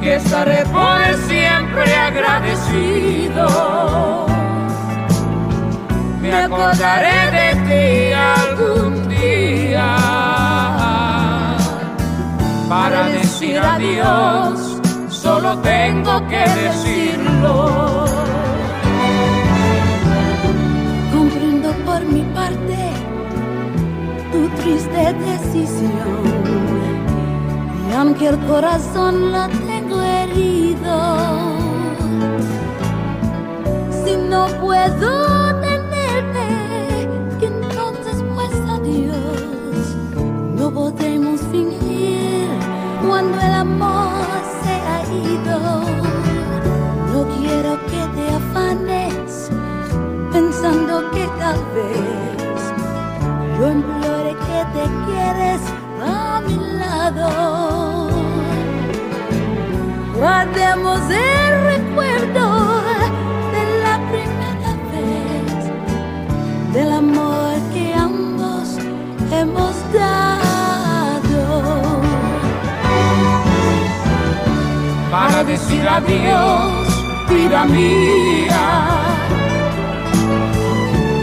que estaré por siempre agradecido. Me acordaré de ti algún día para decir adiós, solo tengo que decirlo. Comprendo por mi parte tu triste decisión. Y aunque el corazón si no puedo tenerte, entonces pues adiós. No podemos fingir cuando el amor se ha ido. No quiero que te afanes pensando que tal vez yo implore que te quieres a mi lado guardemos el recuerdo de la primera vez, del amor que ambos hemos dado. Para decir adiós, vida mía,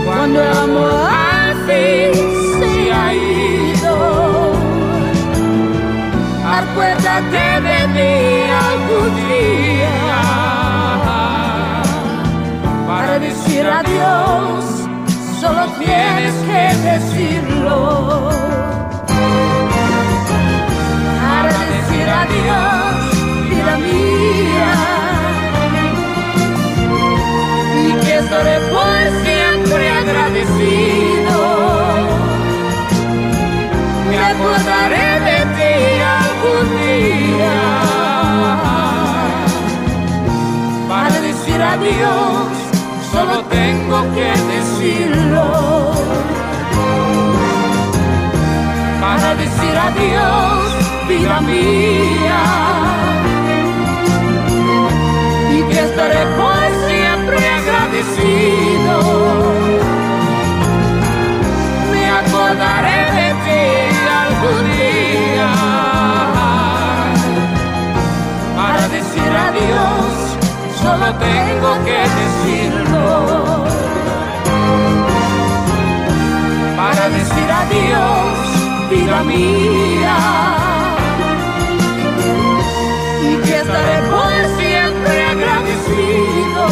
cuando el amor al fin se ha ido acuérdate de mí algún día para decir adiós. Solo tienes que decirlo decir adiós, vida mía, y que estaré por siempre agradecido. Me acordaré de ti algún día. adiós, solo tengo que decirlo. Para decir adiós, vida mía. Y que estaré por siempre agradecido.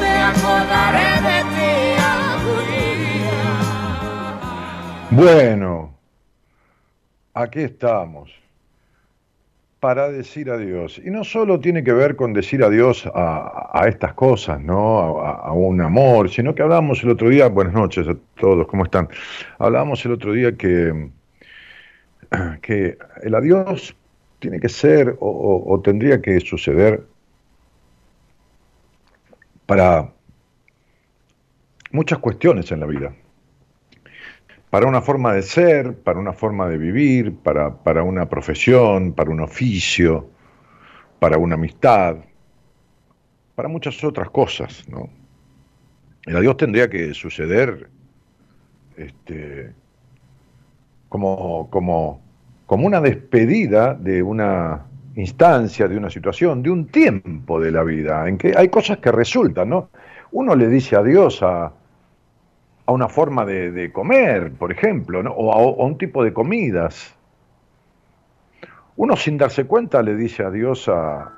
Me acordaré de ti algún día. Bueno, aquí estamos para decir adiós. Y no solo tiene que ver con decir adiós a, estas cosas, ¿no? A, un amor, sino que hablábamos el otro día, buenas noches a todos, ¿cómo están? Hablábamos el otro día que, que el adiós tiene que ser o tendría que suceder para muchas cuestiones en la vida para una forma de ser, para una forma de vivir, para, para una profesión, para un oficio, para una amistad, para muchas otras cosas, ¿no? El adiós tendría que suceder este, como, como, como una despedida de una instancia, de una situación, de un tiempo de la vida, en que hay cosas que resultan, ¿no? Uno le dice adiós a, a una forma de, comer, por ejemplo, o, a, un tipo de comidas. Uno sin darse cuenta le dice adiós a,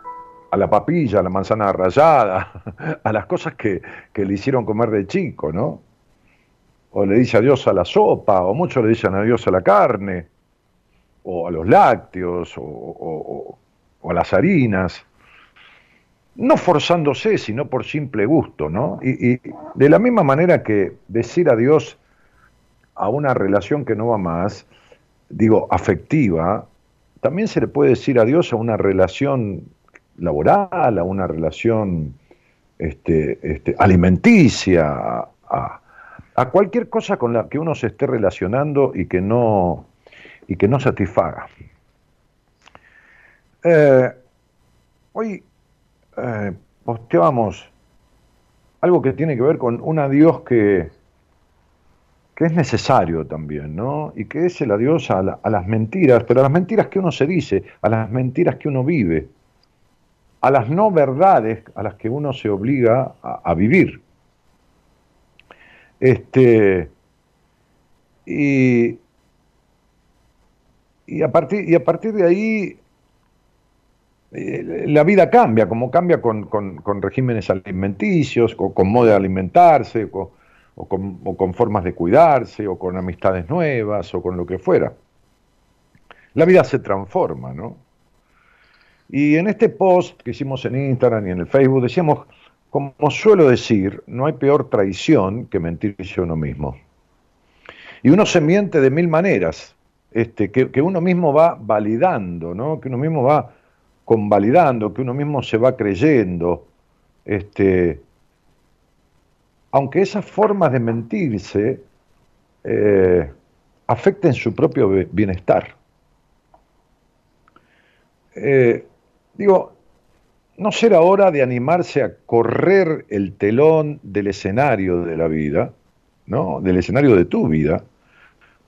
a la papilla, a la manzana rallada, a las cosas que, le hicieron comer de chico, ¿no? O le dice adiós a la sopa, o muchos le dicen adiós a la carne, o a los lácteos, o a las harinas no forzándose, sino por simple gusto, ¿no? Y, de la misma manera que decir adiós a una relación que no va más, digo, afectiva, también se le puede decir adiós a una relación laboral, a una relación este, este, alimenticia, a, cualquier cosa con la que uno se esté relacionando y que no, y que no satisfaga. Eh, hoy eh, posteábamos algo que tiene que ver con un adiós que, que es necesario también, ¿no? Y que es el adiós a, las mentiras, pero a las mentiras que uno se dice, a las mentiras que uno vive, a las no verdades a las que uno se obliga a, vivir. Este, y, y, a partir, y a partir de ahí eh, la vida cambia, como cambia con, regímenes alimenticios, o con modo de alimentarse, o, con, formas de cuidarse, o con amistades nuevas, o con lo que fuera. La vida se transforma, ¿no? Y en este post que hicimos en Instagram y en el Facebook decíamos, como suelo decir, no hay peor traición que mentirse a uno mismo. Y uno se miente de mil maneras, este, que, que uno mismo va validando, ¿no? Que uno mismo va convalidando, que uno mismo se va creyendo, este, aunque esas formas de mentirse eh, afecten su propio bienestar. Eh, digo, ¿no será hora de animarse a correr el telón del escenario de la vida, ¿no? del escenario de tu vida,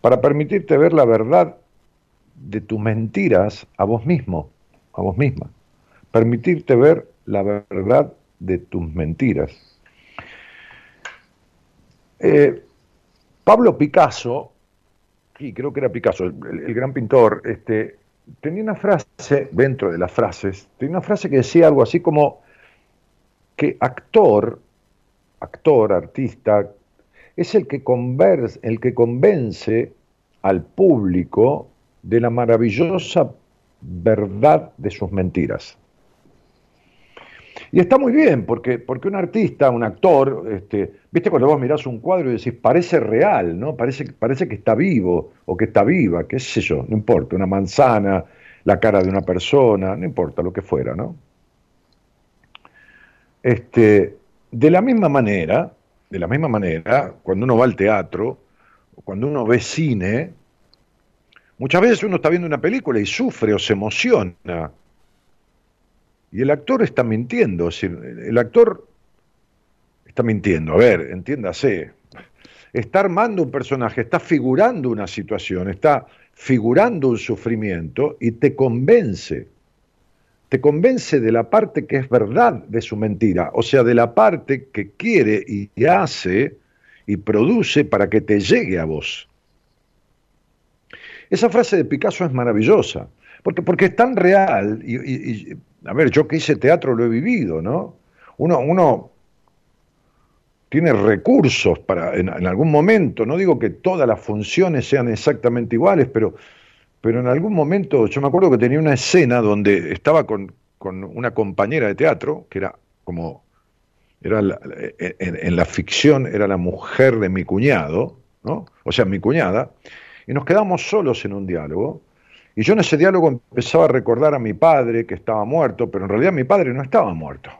para permitirte ver la verdad de tus mentiras a vos mismo? A vos misma. Permitirte ver la verdad de tus mentiras. Eh, Pablo Picasso, y creo que era Picasso, el, gran pintor, este, tenía una frase, dentro de las frases, tenía una frase que decía algo así como que actor, actor, artista, es el que, converse, el que convence al público de la maravillosa verdad de sus mentiras. Y está muy bien, porque, porque un artista, un actor, este, viste cuando vos mirás un cuadro y decís, parece real, ¿no? Parece, parece que está vivo o que está viva, qué sé yo, no importa, una manzana, la cara de una persona, no importa lo que fuera, ¿no? Este, de la misma manera, de la misma manera, cuando uno va al teatro, cuando uno ve cine, Muchas veces uno está viendo una película y sufre o se emociona. Y el actor está mintiendo, es decir, el actor está mintiendo, a ver, entiéndase. Está armando un personaje, está figurando una situación, está figurando un sufrimiento y te convence. Te convence de la parte que es verdad de su mentira, o sea, de la parte que quiere y hace y produce para que te llegue a vos. Esa frase de Picasso es maravillosa, porque, porque es tan real, y, a ver, yo que hice teatro lo he vivido, ¿no? Uno, uno tiene recursos para, en, algún momento, no digo que todas las funciones sean exactamente iguales, pero, pero en algún momento yo me acuerdo que tenía una escena donde estaba con, una compañera de teatro, que era como, era en, la ficción era la mujer de mi cuñado, ¿no? o sea, mi cuñada, y nos quedamos solos en un diálogo, y yo en ese diálogo empezaba a recordar a mi padre que estaba muerto, pero en realidad mi padre no estaba muerto.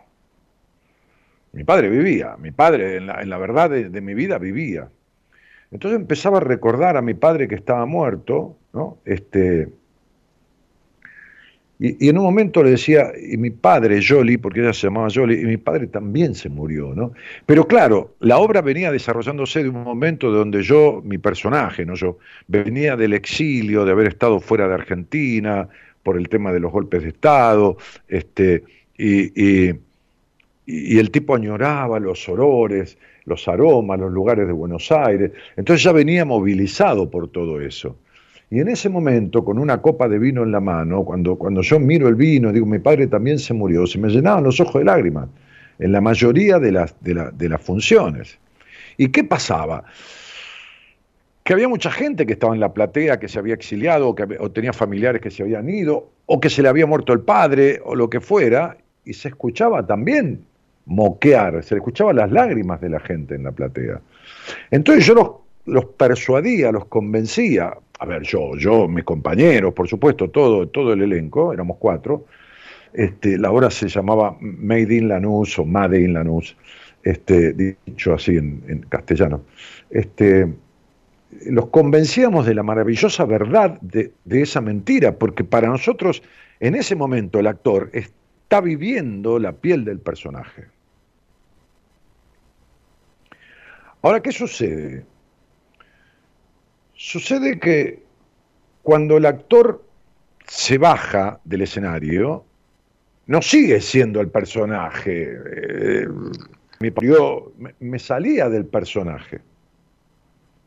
Mi padre vivía, mi padre en la, verdad de, mi vida vivía. Entonces empezaba a recordar a mi padre que estaba muerto, ¿no? Este, y, en un momento le decía, y mi padre, Jolly, porque ella se llamaba Jolly, y mi padre también se murió, ¿no? Pero claro, la obra venía desarrollándose de un momento donde yo, mi personaje, ¿no? Yo venía del exilio, de haber estado fuera de Argentina, por el tema de los golpes de Estado, este, y, y, y el tipo añoraba los olores, los aromas, los lugares de Buenos Aires. Entonces ya venía movilizado por todo eso. Y en ese momento, con una copa de vino en la mano, cuando, cuando yo miro el vino, digo, mi padre también se murió, se me llenaban los ojos de lágrimas, en la mayoría de las, de, las funciones. ¿Y qué pasaba? Que había mucha gente que estaba en la platea, que se había exiliado, o, que, o tenía familiares que se habían ido, o que se le había muerto el padre, o lo que fuera, y se escuchaba también moquear, se le escuchaba las lágrimas de la gente en la platea. Entonces yo los, los persuadía, los convencía, a ver, yo, yo, mis compañeros, por supuesto, todo, todo el elenco, éramos cuatro. Este, la obra se llamaba Made in Lanús o Made in Lanús, este, dicho así en, castellano. Este, los convencíamos de la maravillosa verdad de, de, esa mentira, porque para nosotros, en ese momento, el actor está viviendo la piel del personaje. Ahora, ¿qué sucede? Sucede que cuando el actor se baja del escenario, no sigue siendo el personaje. Eh, yo me salía del personaje.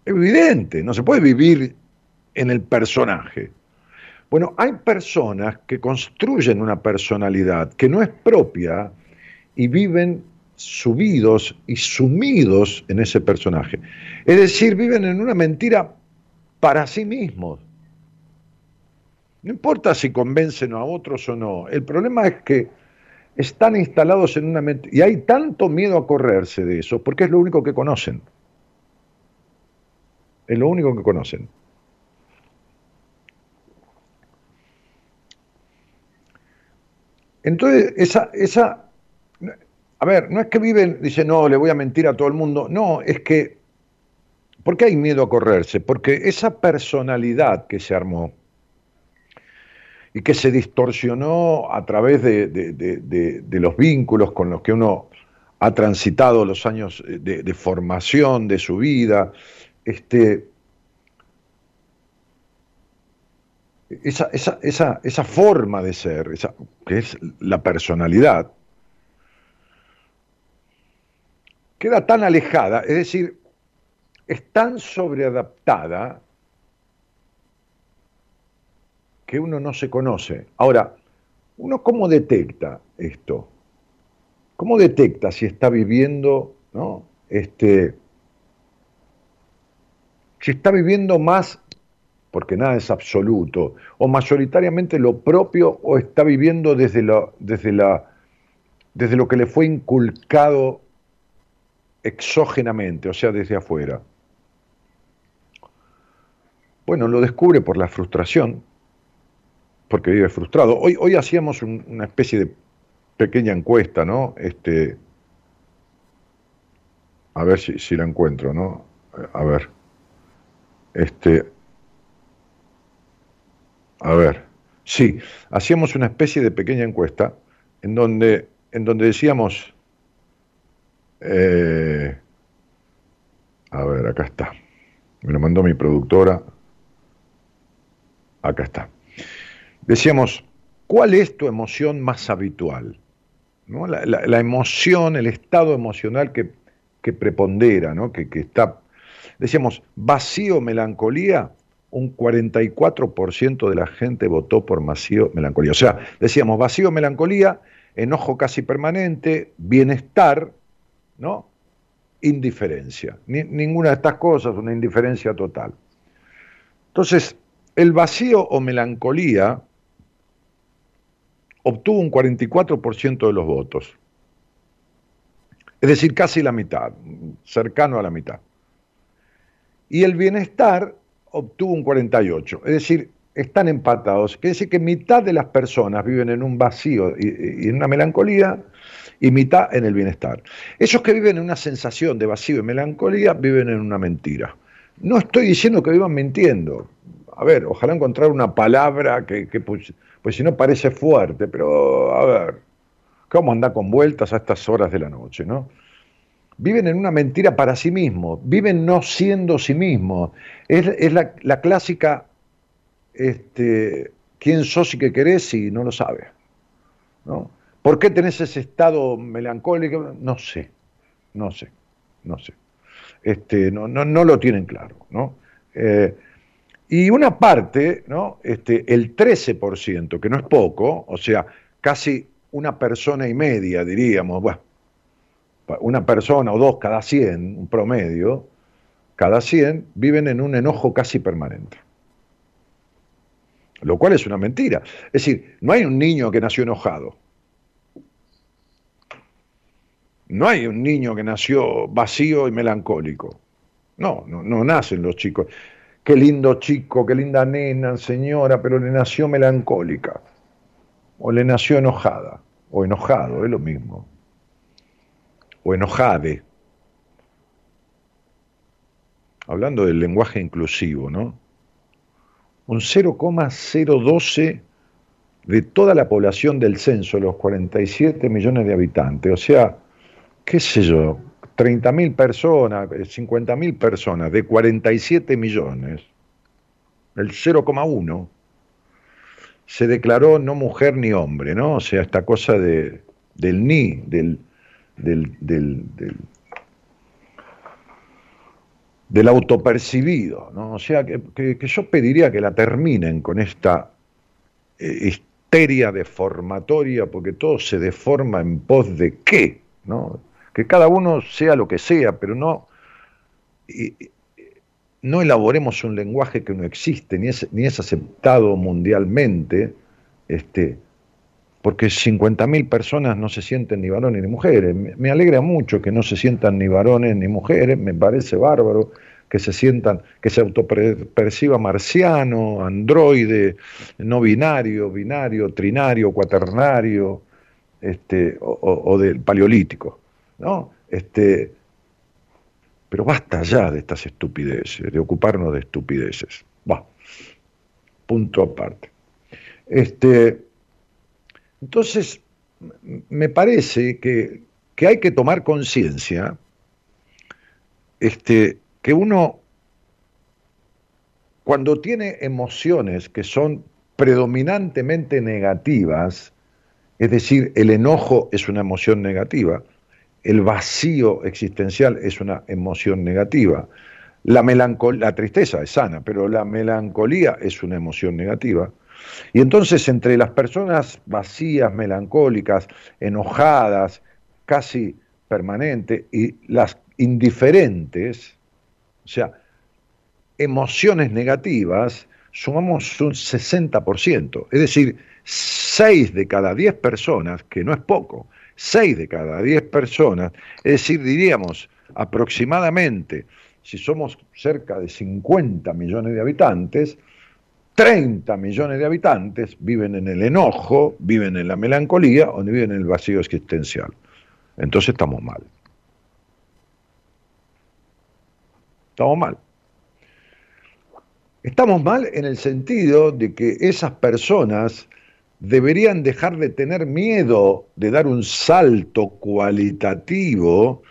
Evidente, no se puede vivir en el personaje. Bueno, hay personas que construyen una personalidad que no es propia y viven subidos y sumidos en ese personaje. Es decir, viven en una mentira para sí mismos. No importa si convencen a otros o no. El problema es que están instalados en una mentira. Y hay tanto miedo a correrse de eso porque es lo único que conocen. Es lo único que conocen. Entonces, esa, esa, a ver, no es que viven, dice, no, le voy a mentir a todo el mundo. No, es que ¿Por qué hay miedo a correrse? Porque esa personalidad que se armó y que se distorsionó a través de, los vínculos con los que uno ha transitado los años de, formación de su vida, este, esa, esa, forma de ser, esa, que es la personalidad, queda tan alejada, es decir, es tan sobreadaptada que uno no se conoce. Ahora, ¿uno cómo detecta esto? ¿Cómo detecta si está viviendo, ¿no? Este, si está viviendo más, porque nada es absoluto, o mayoritariamente lo propio, o está viviendo desde, lo, desde, la, desde lo que le fue inculcado exógenamente, o sea, desde afuera. Bueno, lo descubre por la frustración, porque vive frustrado. Hoy, hoy hacíamos una especie de pequeña encuesta, ¿no? Este, a ver si, la encuentro, ¿no? A ver. Este. A ver. Sí, hacíamos una especie de pequeña encuesta en donde, en donde decíamos. Eh, a ver, acá está. Me lo mandó mi productora acá está. Decíamos, ¿cuál es tu emoción más habitual? ¿No? La, emoción, el estado emocional que, prepondera, ¿no? que, que está... Decíamos, vacío, melancolía, un 44% de la gente votó por vacío, melancolía. O sea, decíamos, vacío, melancolía, enojo casi permanente, bienestar, ¿no? Indiferencia. ninguna de estas cosas, una indiferencia total. Entonces, el vacío o melancolía obtuvo un 44% de los votos. Es decir, casi la mitad, cercano a la mitad. Y el bienestar obtuvo un 48%. Es decir, están empatados. Quiere decir que mitad de las personas viven en un vacío y, en una melancolía y mitad en el bienestar. Esos que viven en una sensación de vacío y melancolía viven en una mentira. No estoy diciendo que vivan mintiendo. A ver, ojalá encontrar una palabra que, pues, pues, si no parece fuerte, pero a ver, ¿cómo anda con vueltas a estas horas de la noche, no? Viven en una mentira para sí mismos, viven no siendo sí mismos. Es, la, la clásica este, quién sos y qué querés si no lo sabes. ¿no? ¿Por qué tenés ese estado melancólico? No sé, no sé, no sé. Este, no, no, no lo tienen claro. ¿no? Eh, y una parte, ¿no? este, el 13%, que no es poco, o sea, casi una persona y media, diríamos, bueno, una persona o dos cada 100, un promedio, cada 100, viven en un enojo casi permanente lo cual es una mentira. Es decir, no hay un niño que nació enojado. No hay un niño que nació vacío y melancólico. No, no, no nacen los chicos. Qué lindo chico, qué linda nena, señora, pero le nació melancólica. O le nació enojada. O enojado, es lo mismo. O enojade. Hablando del lenguaje inclusivo, ¿no? un 0,012 de toda la población del censo, los 47 millones de habitantes. O sea, qué sé yo, 30.000 personas, 50.000 personas de 47 millones, el 0,1, se declaró no mujer ni hombre, ¿no? O sea, esta cosa de, del ni, del, del, del del autopercibido, ¿no? O sea, que, yo pediría que la terminen con esta eh, histeria deformatoria, porque todo se deforma en pos de qué, ¿no? Que cada uno sea lo que sea, pero no, no elaboremos un lenguaje que no existe, ni es, ni es aceptado mundialmente, este, porque 50.000 personas no se sienten ni varones ni mujeres. Me, alegra mucho que no se sientan ni varones ni mujeres, me parece bárbaro que se sientan, que se autoperciba marciano, androide, no binario, binario, trinario, cuaternario, este, o, del paleolítico, ¿no? Este, pero basta ya de estas estupideces, de ocuparnos de estupideces. Va. Punto aparte. Este, entonces, me parece que, hay que tomar conciencia este, que uno, cuando tiene emociones que son predominantemente negativas, es decir, el enojo es una emoción negativa, el vacío existencial es una emoción negativa, la, la tristeza es sana, pero la melancolía es una emoción negativa, y entonces entre las personas vacías, melancólicas, enojadas, casi permanentes, y las indiferentes, o sea, emociones negativas, sumamos un 60%. Es decir, 6 de cada 10 personas, que no es poco, 6 de cada 10 personas, es decir, diríamos aproximadamente, si somos cerca de 50 millones de habitantes, 30 millones de habitantes viven en el enojo, viven en la melancolía o viven en el vacío existencial. Entonces estamos mal. Estamos mal. Estamos mal en el sentido de que esas personas deberían dejar de tener miedo de dar un salto cualitativo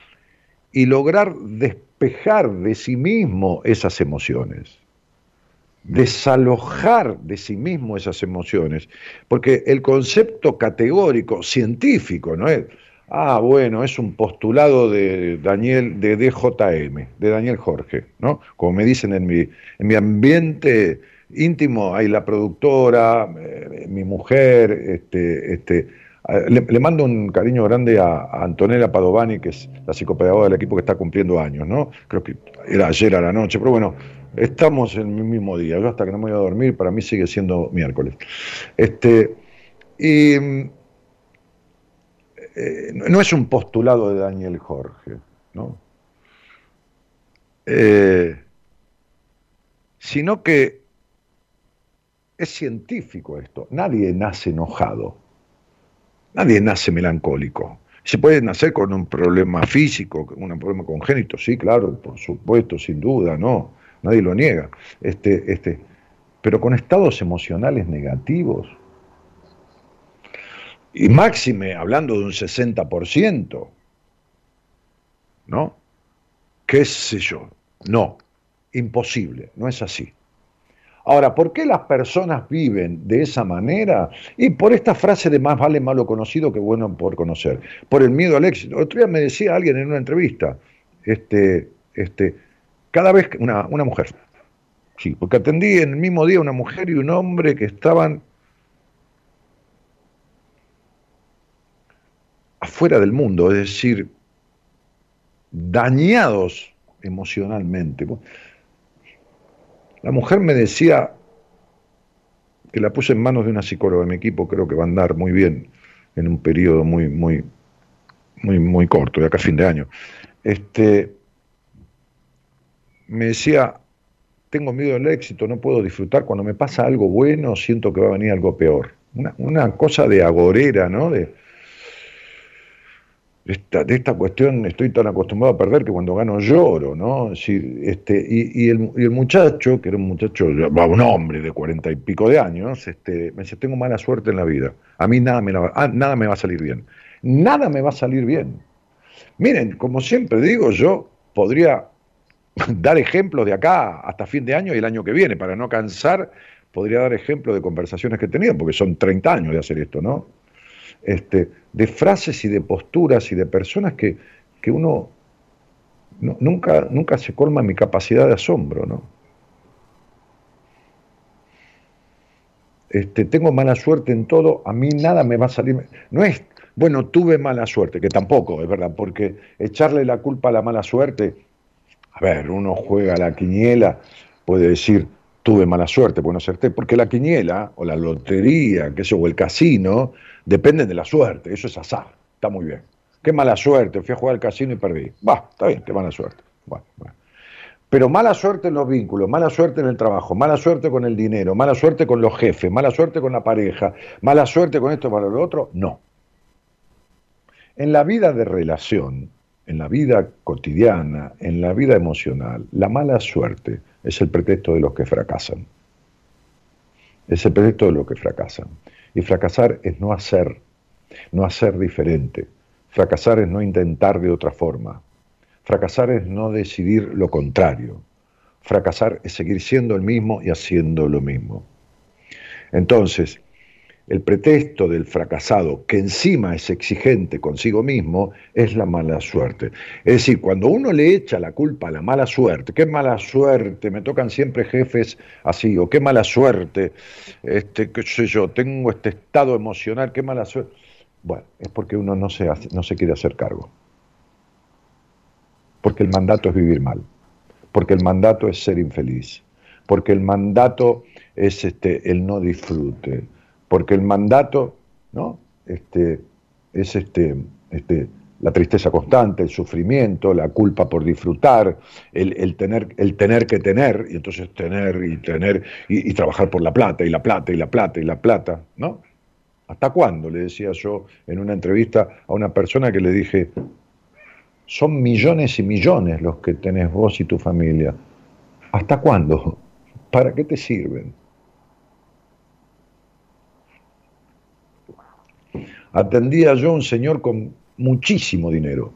y lograr despejar de sí mismo esas emociones. Desalojar de sí mismo esas emociones, porque el concepto categórico, científico, no es, ah, bueno, es un postulado de Daniel, de DJM, de Daniel Jorge, ¿no? Como me dicen en mi, en mi ambiente íntimo, hay la productora, eh, mi mujer, este, este, Le, mando un cariño grande a, Antonella Padovani, que es la psicopedagoga del equipo que está cumpliendo años, ¿no? Creo que era ayer a la noche, pero bueno, estamos en el mismo día. Yo hasta que no me voy a dormir, para mí sigue siendo miércoles. Este, y eh, no es un postulado de Daniel Jorge, ¿no? Eh, sino que es científico esto. Nadie nace enojado, nadie nace melancólico. Se puede nacer con un problema físico, con un problema congénito, sí, claro, por supuesto, sin duda, no, nadie lo niega. Este, este, pero con estados emocionales negativos, y máxime hablando de un 60%, ¿no? ¿Qué sé yo? No, imposible, no es así. Ahora, ¿por qué las personas viven de esa manera? Y por esta frase de más vale malo conocido que bueno por conocer, por el miedo al éxito. Otro día me decía alguien en una entrevista, este, este, cada vez que una, una mujer, sí, porque atendí en el mismo día una mujer y un hombre que estaban afuera del mundo, es decir, dañados emocionalmente. La mujer me decía que la puse en manos de una psicóloga de mi equipo, creo que va a andar muy bien en un periodo muy, muy, muy, muy corto, de acá fin de año. Este, me decía, tengo miedo del éxito, no puedo disfrutar, cuando me pasa algo bueno siento que va a venir algo peor. Una, una cosa de agorera, ¿no? De, de esta cuestión estoy tan acostumbrado a perder que cuando gano lloro, ¿no? este, y, el, muchacho, que era un muchacho, un hombre de cuarenta y pico de años, este, me dice, tengo mala suerte en la vida, a mí nada me, ah, nada me va a salir bien, nada me va a salir bien. Miren, como siempre digo, yo podría dar ejemplos de acá hasta fin de año y el año que viene, para no cansar, podría dar ejemplos de conversaciones que he tenido, porque son 30 años de hacer esto, ¿no? Este, de frases y de posturas y de personas que, uno nunca, nunca se colma mi capacidad de asombro, ¿no? Este, tengo mala suerte en todo, a mí nada me va a salir. No es, bueno, tuve mala suerte, que tampoco, es verdad, porque echarle la culpa a la mala suerte, a ver, uno juega la quiniela, puede decir, tuve mala suerte, porque no acerté, porque la quiniela, o la lotería, que o el casino, dependen de la suerte, eso es azar, está muy bien. Qué mala suerte, fui a jugar al casino y perdí. Va, está bien, qué mala suerte. Pero mala suerte en los vínculos, mala suerte en el trabajo, mala suerte con el dinero, mala suerte con los jefes, mala suerte con la pareja, mala suerte con esto, para lo otro, no. En la vida de relación, en la vida cotidiana, en la vida emocional, la mala suerte es el pretexto de los que fracasan. Es el pretexto de los que fracasan. Y fracasar es no hacer, no hacer diferente. Fracasar es no intentar de otra forma. Fracasar es no decidir lo contrario. Fracasar es seguir siendo el mismo y haciendo lo mismo. Entonces, el pretexto del fracasado, que encima es exigente consigo mismo, es la mala suerte. Es decir, cuando uno le echa la culpa a la mala suerte, qué mala suerte, me tocan siempre jefes así, o qué mala suerte, este, qué sé yo, tengo este estado emocional, qué mala suerte. Bueno, es porque uno no se, no se quiere hacer cargo. Porque el mandato es vivir mal. Porque el mandato es ser infeliz. Porque el mandato es este, el no disfrute porque el mandato ¿no? este, es este, este, la tristeza constante, el sufrimiento, la culpa por disfrutar, el, tener, el tener que tener, y entonces tener y tener, y, trabajar por la plata, y la plata, y la plata, y la plata, ¿no? ¿Hasta cuándo? Le decía yo en una entrevista a una persona que le dije, son millones y millones los que tenés vos y tu familia. ¿Hasta cuándo? ¿Para qué te sirven? Atendía yo a un señor con muchísimo dinero.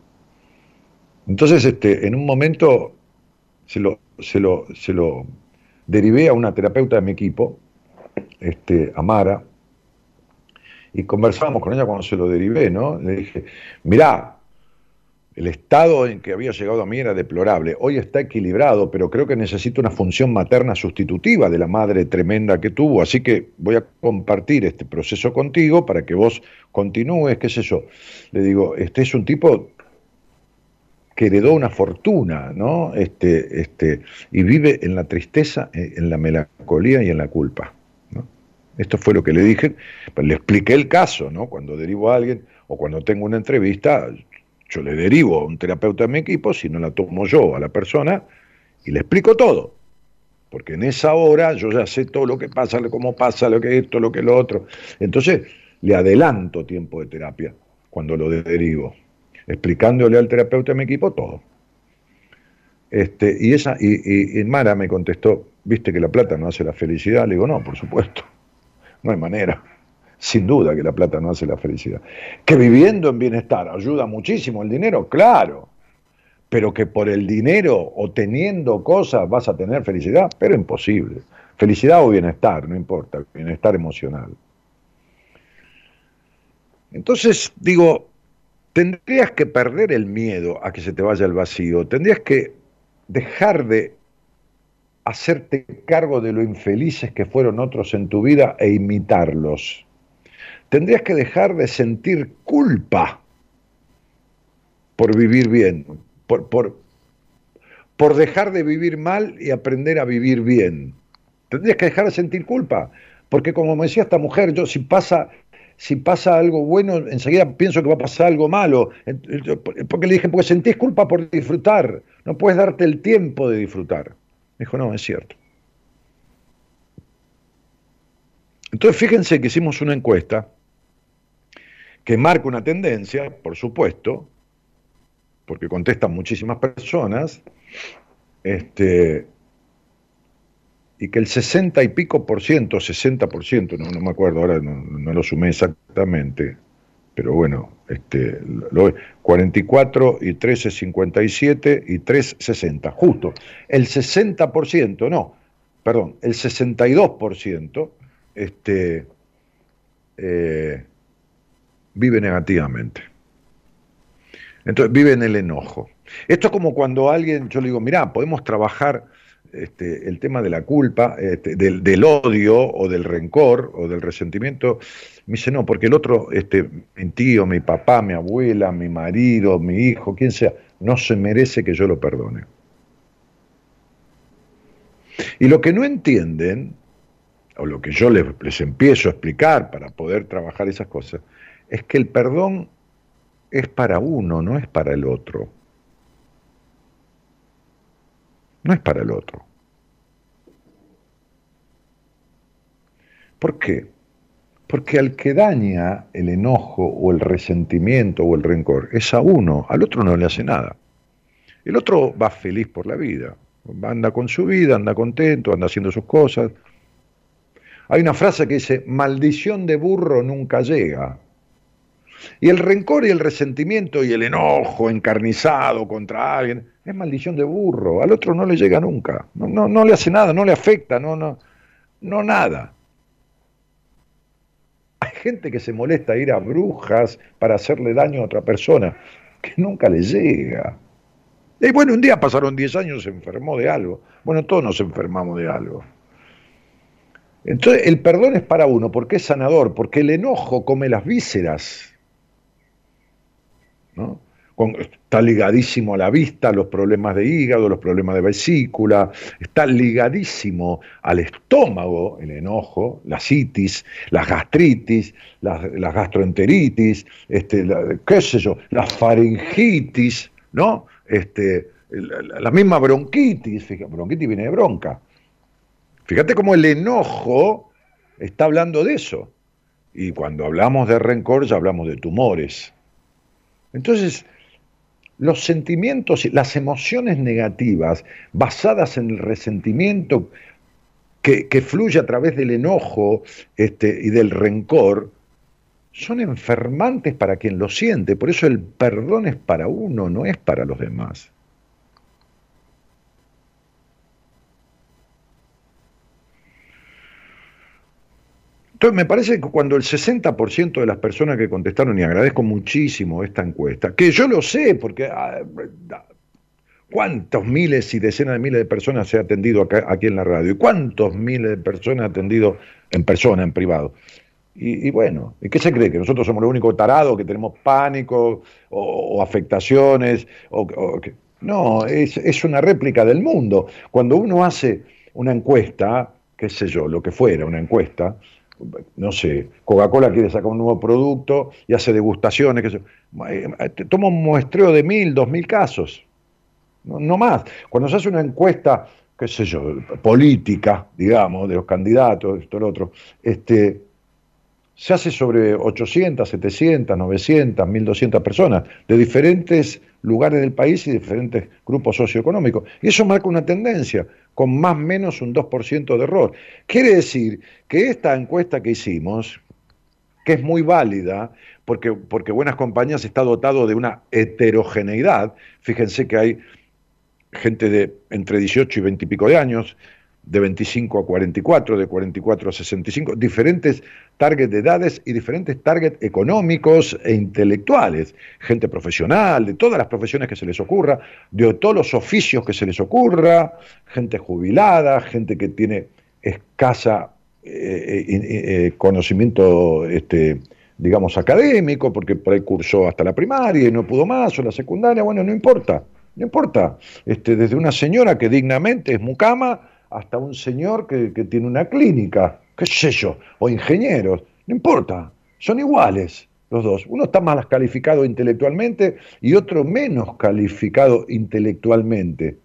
Entonces, este, en un momento se lo, se lo, se lo derivé a una terapeuta de mi equipo, este, Amara, y conversábamos con ella cuando se lo derivé, ¿no? Le dije, mirá, El estado en que había llegado a mí era deplorable. Hoy está equilibrado, pero creo que necesita una función materna sustitutiva de la madre tremenda que tuvo. Así que voy a compartir este proceso contigo para que vos continúes, qué sé yo. Le digo, este es un tipo que heredó una fortuna, ¿no? Este, este, y vive en la tristeza, eh, en la melancolía y en la culpa. Esto fue lo que le dije, le expliqué el caso, ¿no? Cuando derivo a alguien o cuando tengo una entrevista, yo le derivo a un terapeuta en mi equipo, si no la tomo yo a la persona, y le explico todo. Porque en esa hora yo ya sé todo lo que pasa, cómo pasa, lo que esto, lo que lo otro. Entonces, le adelanto tiempo de terapia cuando lo derivo, explicándole al terapeuta en mi equipo todo. Este, y, esa, y, y Mara me contestó, viste que la plata no hace la felicidad. Le digo, no, por supuesto, no hay manera. Sin duda que la plata no hace la felicidad. Que viviendo en bienestar ayuda muchísimo el dinero, claro. Pero que por el dinero o teniendo cosas vas a tener felicidad, pero imposible. Felicidad o bienestar, no importa, bienestar emocional. Entonces, digo, tendrías que perder el miedo a que se te vaya el vacío, tendrías que dejar de hacerte cargo de lo infelices que fueron otros en tu vida e imitarlos tendrías que dejar de sentir culpa por vivir bien, por, por, por dejar de vivir mal y aprender a vivir bien. Tendrías que dejar de sentir culpa, porque como me decía esta mujer, yo si pasa si pasa algo bueno, enseguida pienso que va a pasar algo malo. Porque le dije, porque sentís culpa por disfrutar, no puedes darte el tiempo de disfrutar. Me dijo, no, es cierto. Entonces fíjense que hicimos una encuesta que marca una tendencia, por supuesto, porque contestan muchísimas personas, este, y que el 60 y pico por ciento, 60 por ciento, no, me acuerdo ahora, no, lo sumé exactamente, pero bueno, este, lo, 44 y 13, 57 y 3, 60, justo. El 60 por ciento, no, perdón, el 62 por ciento, este, eh, vive negativamente. Entonces vive en el enojo. Esto es como cuando alguien, yo le digo, mirá, podemos trabajar este, el tema de la culpa, este, del, odio o del rencor o del resentimiento. Me dice, no, porque el otro, este, mi tío, mi papá, mi abuela, mi marido, mi hijo, quien sea, no se merece que yo lo perdone. Y lo que no entienden, o lo que yo les, les empiezo a explicar para poder trabajar esas cosas, es que el perdón es para uno, no es para el otro. No es para el otro. ¿Por qué? Porque al que daña el enojo o el resentimiento o el rencor es a uno, al otro no le hace nada. El otro va feliz por la vida, anda con su vida, anda contento, anda haciendo sus cosas. Hay una frase que dice, maldición de burro nunca llega. Y el rencor y el resentimiento y el enojo encarnizado contra alguien es maldición de burro. Al otro no le llega nunca. No, no, no le hace nada, no le afecta, no, no, no nada. Hay gente que se molesta ir a brujas para hacerle daño a otra persona, que nunca le llega. Y bueno, un día pasaron 10 años, se enfermó de algo. Bueno, todos nos enfermamos de algo. Entonces, el perdón es para uno porque es sanador, porque el enojo come las vísceras está ligadísimo a la vista, los problemas de hígado, los problemas de vesícula, está ligadísimo al estómago, el enojo, la citis, la gastritis, la, gastroenteritis, este, qué sé yo, la faringitis, ¿no? Este, la, misma bronquitis, fíjate, bronquitis viene de bronca. Fíjate cómo el enojo está hablando de eso. Y cuando hablamos de rencor ya hablamos de tumores. Entonces, los sentimientos, las emociones negativas basadas en el resentimiento que, fluye a través del enojo este, y del rencor, son enfermantes para quien lo siente. Por eso el perdón es para uno, no es para los demás. Entonces me parece que cuando el 60% de las personas que contestaron, y agradezco muchísimo esta encuesta, que yo lo sé, porque ah, cuántos miles y decenas de miles de personas se ha atendido aquí en la radio, y cuántos miles de personas ha atendido en persona, en privado. Y, bueno, ¿y qué se cree? ¿Que nosotros somos los únicos tarados que tenemos pánico o, afectaciones? No, es, es una réplica del mundo. Cuando uno hace una encuesta, qué sé yo, lo que fuera, una encuesta, no sé, Coca-Cola quiere sacar un nuevo producto y hace degustaciones, que eh, toma un muestreo de mil, dos mil casos, no, más. Cuando se hace una encuesta, qué sé yo, política, digamos, de los candidatos, esto, lo otro, este, se hace sobre 800, 700, 900, 1200 personas de diferentes lugares del país y diferentes grupos socioeconómicos. Y eso marca una tendencia, con más o menos un 2% de error. Quiere decir que esta encuesta que hicimos, que es muy válida, porque, porque Buenas Compañías está dotado de una heterogeneidad, fíjense que hay gente de entre 18 y 20 y pico de años, de 25 a 44, de 44 a 65, diferentes targets de edades y diferentes targets económicos e intelectuales, gente profesional, de todas las profesiones que se les ocurra, de todos los oficios que se les ocurra, gente jubilada, gente que tiene escasa eh, eh, eh, conocimiento, este, digamos, académico, porque por ahí cursó hasta la primaria y no pudo más, o la secundaria, bueno, no importa, no importa, este, desde una señora que dignamente es mucama, hasta un señor que, tiene una clínica, qué sé yo, o ingenieros, no importa, son iguales los dos. Uno está más calificado intelectualmente y otro menos calificado intelectualmente.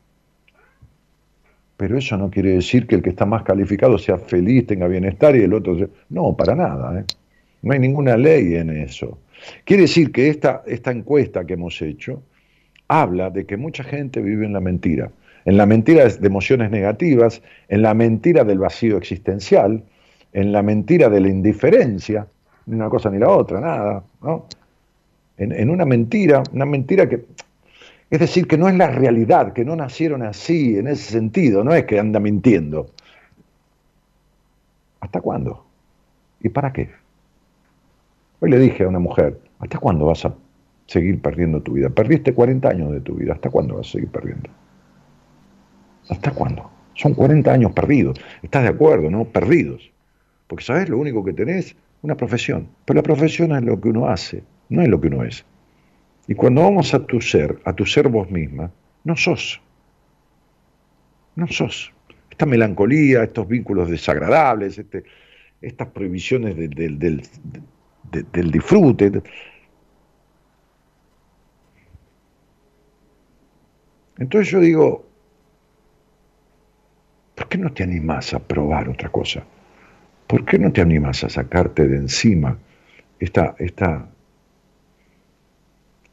Pero eso no quiere decir que el que está más calificado sea feliz, tenga bienestar y el otro... No, para nada. ¿eh? No hay ninguna ley en eso. Quiere decir que esta, esta encuesta que hemos hecho habla de que mucha gente vive en la mentira en la mentira de emociones negativas, en la mentira del vacío existencial, en la mentira de la indiferencia, ni una cosa ni la otra, nada, ¿no? En, una mentira, una mentira que, es decir, que no es la realidad, que no nacieron así, en ese sentido, no es que anda mintiendo. ¿Hasta cuándo? ¿Y para qué? Hoy le dije a una mujer, ¿hasta cuándo vas a seguir perdiendo tu vida? Perdiste 40 años de tu vida, ¿hasta cuándo vas a seguir perdiendo? ¿Hasta cuándo? Son 40 años perdidos. ¿Estás de acuerdo, no? Perdidos. Porque, ¿sabes? Lo único que tenés, una profesión. Pero la profesión es lo que uno hace, no es lo que uno es. Y cuando vamos a tu ser, a tu ser vos misma, no sos. No sos. Esta melancolía, estos vínculos desagradables, este, estas prohibiciones del, del disfrute. Entonces yo digo, ¿Por qué no te animas a probar otra cosa? ¿Por qué no te animas a sacarte de encima esta, esta,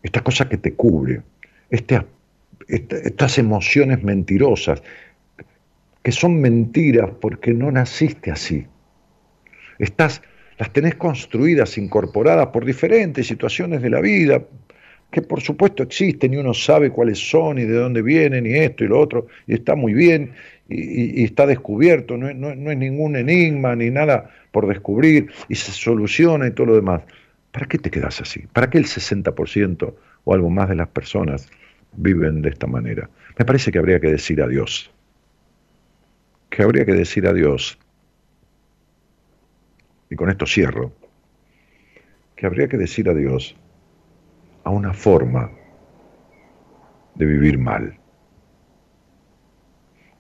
esta cosa que te cubre, estas emociones mentirosas, que son mentiras porque no naciste así? Estás, las tenés construidas, incorporadas por diferentes situaciones de la vida, que por supuesto existen y uno sabe cuáles son y de dónde vienen y esto y lo otro, y está muy bien y, está descubierto, no, es ningún enigma ni nada por descubrir y se soluciona y todo lo demás. ¿Para qué te quedas así? ¿Para qué el 60% o algo más de las personas viven de esta manera? Me parece que habría que decir adiós. Que habría que decir adiós. Y con esto cierro. Que habría que decir adiós a una forma de vivir mal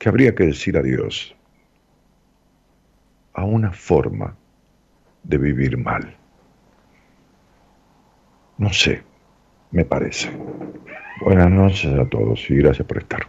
que habría que decir adiós a una forma de vivir mal. No sé, me parece. Buenas noches a todos y gracias por estar.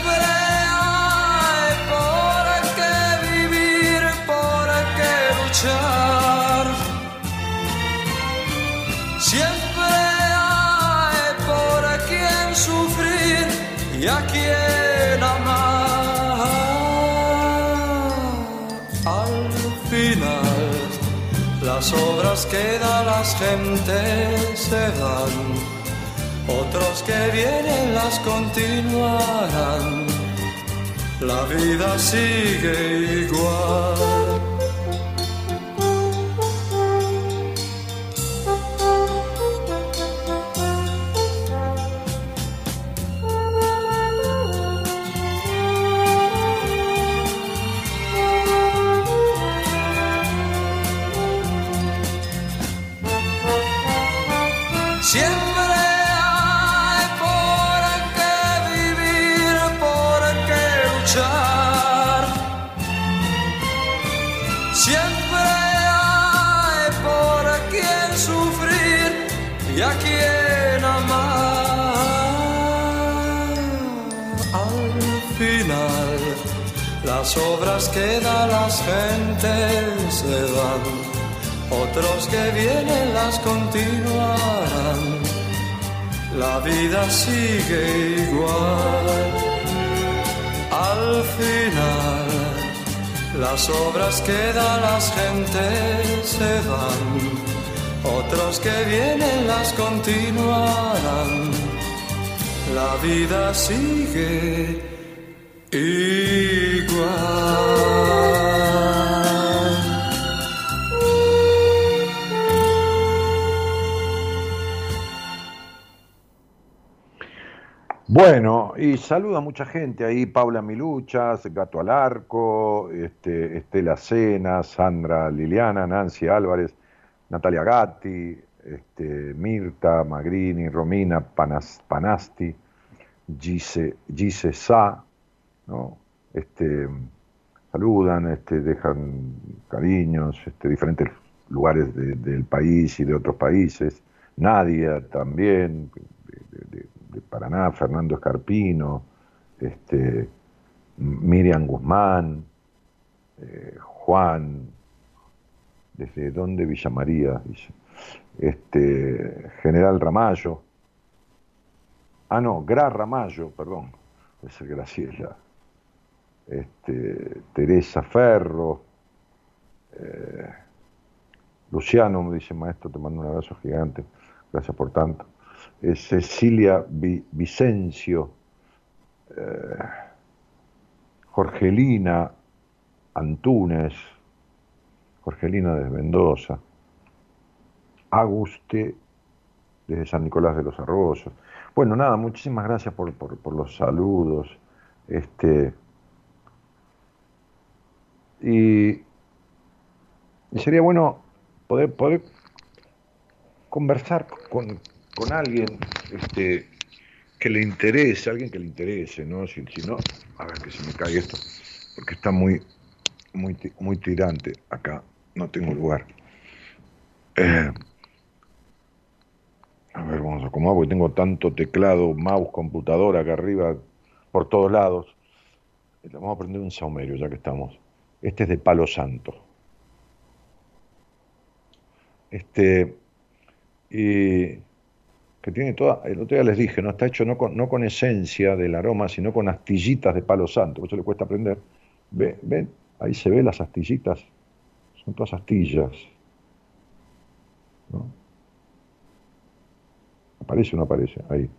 Las obras quedan, las gentes se van, otros que vienen las continuarán. La vida sigue igual. Las obras quedan, las gentes se van otros que vienen las continuarán. La vida sigue igual. Al final, las obras quedan, las gentes se van. Otros que vienen las continuarán. La vida sigue igual. Bueno, y saluda a mucha gente ahí, Paula Miluchas, Gato al Arco, este, Estela Cena, Sandra Liliana, Nancy Álvarez, Natalia Gatti, este, Mirta Magrini, Romina Panas- Panasti, Gise, Gise Sa, ¿no? Este, saludan, este, dejan cariños, este, diferentes lugares de- del país y de otros países. Nadia también, de Paraná, Fernando Escarpino, este, Miriam Guzmán, eh, Juan, desde dónde Villa María, este, General Ramallo, ah no, Gra Ramallo, perdón, es el Graciela, este, Teresa Ferro, eh, Luciano me dice, maestro, te mando un abrazo gigante, gracias por tanto. Eh, Cecilia Vi- Vicencio, eh, Jorgelina Antunes, Jorgelina de Mendoza, Aguste desde San Nicolás de los Arroyos. Bueno, nada, muchísimas gracias por los saludos. Este, y, y sería bueno poder, poder conversar con, con alguien este, que le interese, alguien que le interese, ¿no? Si, no, a ver que se me cae esto, porque está muy, muy, muy tirante acá, no tengo lugar. Eh, a ver, vamos a acomodar, porque tengo tanto teclado, mouse, computadora acá arriba, por todos lados. Le Vamos a prender un saumerio, ya que estamos. Este es de palo santo. Este, y, que tiene toda, el otro día les dije, no está hecho no con, no con esencia del aroma, sino con astillitas de palo santo, eso le cuesta aprender. Ven, ven, ahí se ve las astillitas, son todas astillas. ¿no? ¿Aparece o no aparece? Ahí.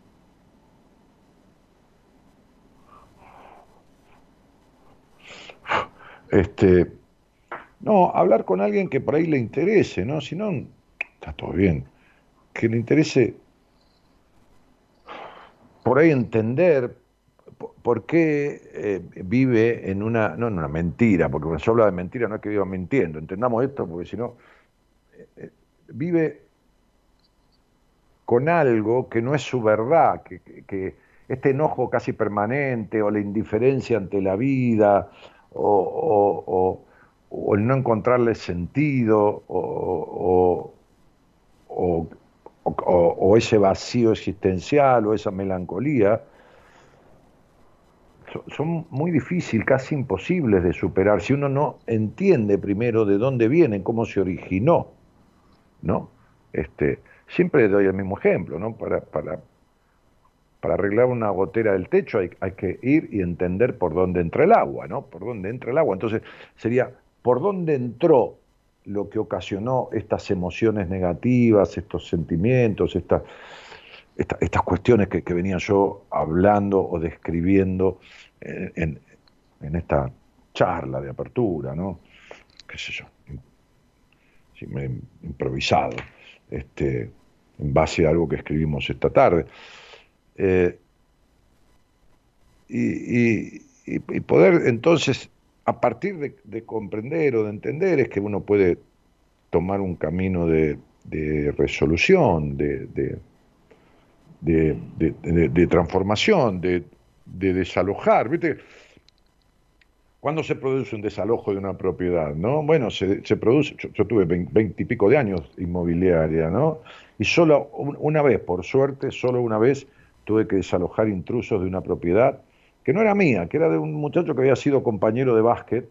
Este, no, hablar con alguien que por ahí le interese, ¿no? Si no, está todo bien. Que le interese por ahí entender por qué eh, vive en una, no en una mentira, porque cuando se habla de mentira no es que viva mintiendo, entendamos esto, porque si no, eh, eh, vive con algo que no es su verdad, que, este enojo casi permanente o la indiferencia ante la vida o, o el no encontrarle sentido o, o, ese vacío existencial o esa melancolía, son muy difíciles, casi imposibles de superar si uno no entiende primero de dónde vienen, cómo se originó, ¿no? Este, siempre doy el mismo ejemplo, ¿no? Para, para, para arreglar una gotera del techo hay, hay, que ir y entender por dónde entra el agua, ¿no? Por dónde entra el agua. Entonces sería, ¿por dónde entró lo que ocasionó estas emociones negativas, estos sentimientos, esta, esta, estas cuestiones que, que, venía yo hablando o describiendo en, en, esta charla de apertura, ¿no? ¿Qué sé yo? Sí, me he improvisado, este, en base a algo que escribimos esta tarde. Eh, y, poder entonces a partir de, de, comprender o de entender es que uno puede tomar un camino de, resolución, de, de, transformación, de, desalojar. ¿Viste? ¿Cuándo se produce un desalojo de una propiedad? ¿no? Bueno, se, se produce, yo, yo tuve veintipico de años inmobiliaria, ¿no? Y solo una vez, por suerte, solo una vez tuve que desalojar intrusos de una propiedad que no era mía, que era de un muchacho que había sido compañero de básquet,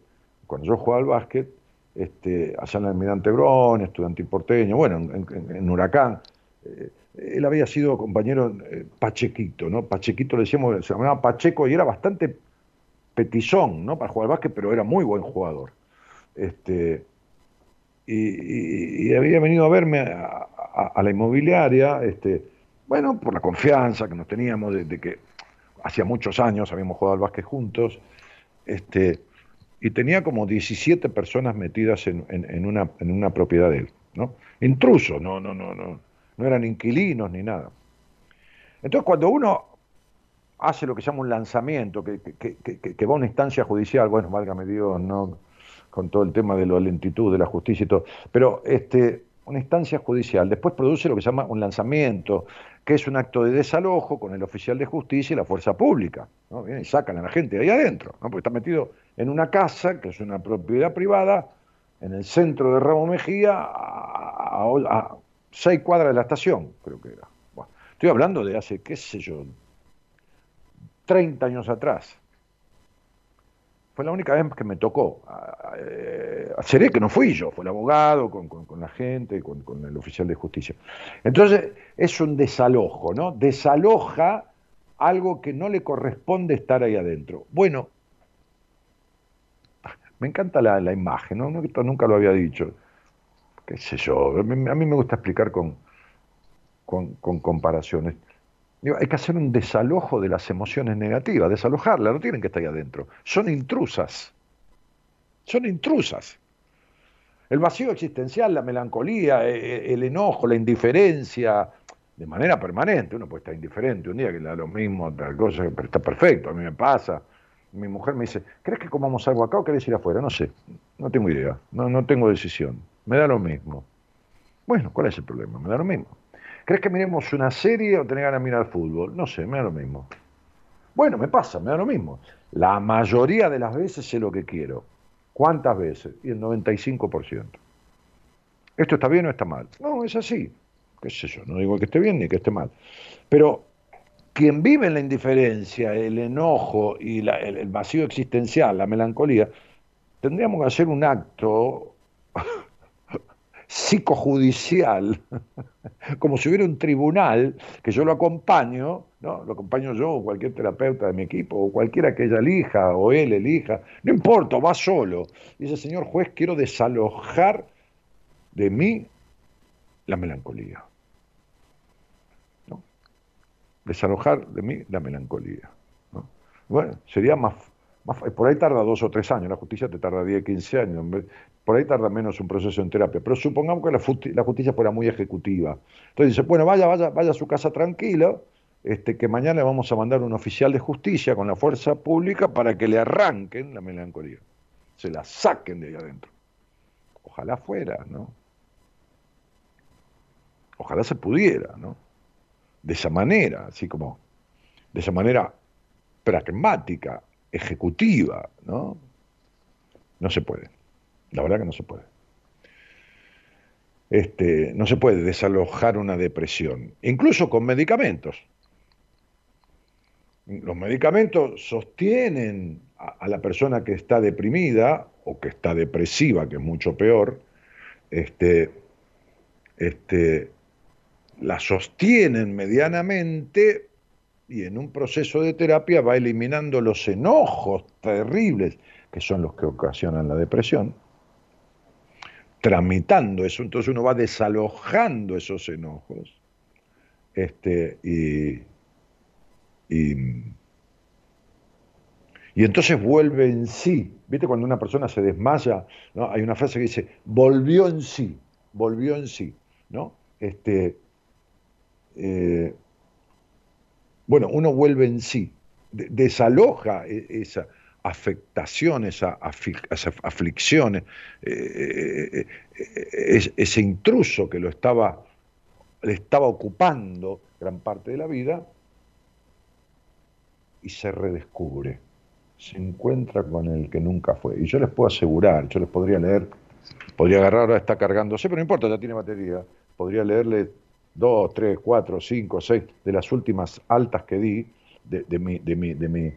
cuando yo jugaba al básquet, este, allá en el Almirante Brón, estudiantil porteño, bueno, en, en, Huracán. Eh, él había sido compañero eh, Pachequito, ¿no? Pachequito le decíamos, se llamaba Pacheco y era bastante petizón, ¿no? Para jugar al básquet, pero era muy buen jugador. Este, y, había venido a verme a, la inmobiliaria, este, bueno, por la confianza que nos teníamos de que hacía muchos años habíamos jugado al básquet juntos, este, y tenía como 17 personas metidas en, en, una, en una propiedad de él, ¿no? Intrusos, no, no, no, no, no eran inquilinos ni nada. Entonces cuando uno hace lo que llama un lanzamiento, que, que, que, que va a una instancia judicial, bueno, válgame Dios, no con todo el tema de la lentitud de la justicia y todo, pero este, una instancia judicial después produce lo que se llama un lanzamiento, que es un acto de desalojo con el oficial de justicia y la fuerza pública. ¿no? Vienen y sacan a la gente de ahí adentro, ¿no? porque está metido en una casa, que es una propiedad privada, en el centro de Ramos Mejía, a, a, seis cuadras de la estación, creo que era. Estoy hablando de hace, qué sé yo, 30 años atrás. Fue la única vez que me tocó. Eh, seré que no fui yo, fue el abogado con, con, la gente, con, con, el oficial de justicia. Entonces, es un desalojo, ¿no? Desaloja algo que no le corresponde estar ahí adentro. Bueno, me encanta la, la imagen, ¿no? Esto nunca lo había dicho. Qué sé yo, a mí, me gusta explicar con, con comparaciones. Hay que hacer un desalojo de las emociones negativas, desalojarlas, no tienen que estar ahí adentro. Son intrusas. Son intrusas. El vacío existencial, la melancolía, el enojo, la indiferencia, de manera permanente. Uno puede estar indiferente un día que le da lo mismo, tal cosa, pero está perfecto, a mí me pasa. Mi mujer me dice, ¿crees que comamos algo acá o querés ir afuera? No sé, no tengo idea, no, no tengo decisión, me da lo mismo. Bueno, ¿cuál es el problema? Me da lo mismo. ¿Crees que miremos una serie o tenés ganas de mirar fútbol? No sé, me da lo mismo. Bueno, me pasa, me da lo mismo. La mayoría de las veces sé lo que quiero. ¿Cuántas veces? Y el 95%. ¿Esto está bien o está mal? No, es así. ¿Qué sé yo? No digo que esté bien ni que esté mal. Pero quien vive en la indiferencia, el enojo y el, el vacío existencial, la melancolía, tendríamos que hacer un acto psicojudicial, como si hubiera un tribunal que yo lo acompaño, ¿no? Lo acompaño yo o cualquier terapeuta de mi equipo, o cualquiera que ella elija, o él elija, no importa, va solo. Dice, señor juez, quiero desalojar de mí la melancolía. ¿no? Desalojar de mí la melancolía. ¿no? Bueno, sería más, Por ahí tarda dos o tres años, la justicia te tarda 10, 15 años. Por ahí tarda menos un proceso en terapia. Pero supongamos que la, la justicia fuera muy ejecutiva. Entonces dice, bueno, vaya, vaya, vaya a su casa tranquilo, este, que mañana le vamos a mandar un oficial de justicia con la fuerza pública para que le arranquen la melancolía. Se la saquen de ahí adentro. Ojalá fuera, ¿no? Ojalá se pudiera, ¿no? De esa manera, así como, de esa manera pragmática, ejecutiva, ¿no? No se puede. La verdad que no se puede. Este, no se puede desalojar una depresión, incluso con medicamentos. Los medicamentos sostienen a, la persona que está deprimida o que está depresiva, que es mucho peor, este, este, la sostienen medianamente y en un proceso de terapia va eliminando los enojos terribles que son los que ocasionan la depresión, tramitando eso, entonces uno va desalojando esos enojos este, y, y, entonces vuelve en sí. ¿Viste cuando una persona se desmaya? ¿no? Hay una frase que dice, volvió en sí, volvió en sí. ¿no? Este, eh, bueno, uno vuelve en sí, desaloja e, esa afectación, esa, aflicción, eh, eh, ese intruso que lo estaba, le estaba ocupando gran parte de la vida y se redescubre, se encuentra con el que nunca fue. Y yo les puedo asegurar, yo les podría leer, podría agarrar, ahora está cargándose, pero no importa, ya tiene batería, podría leerle dos, tres, cuatro, cinco, seis, de las últimas altas que di de, mi, de mi, de mi,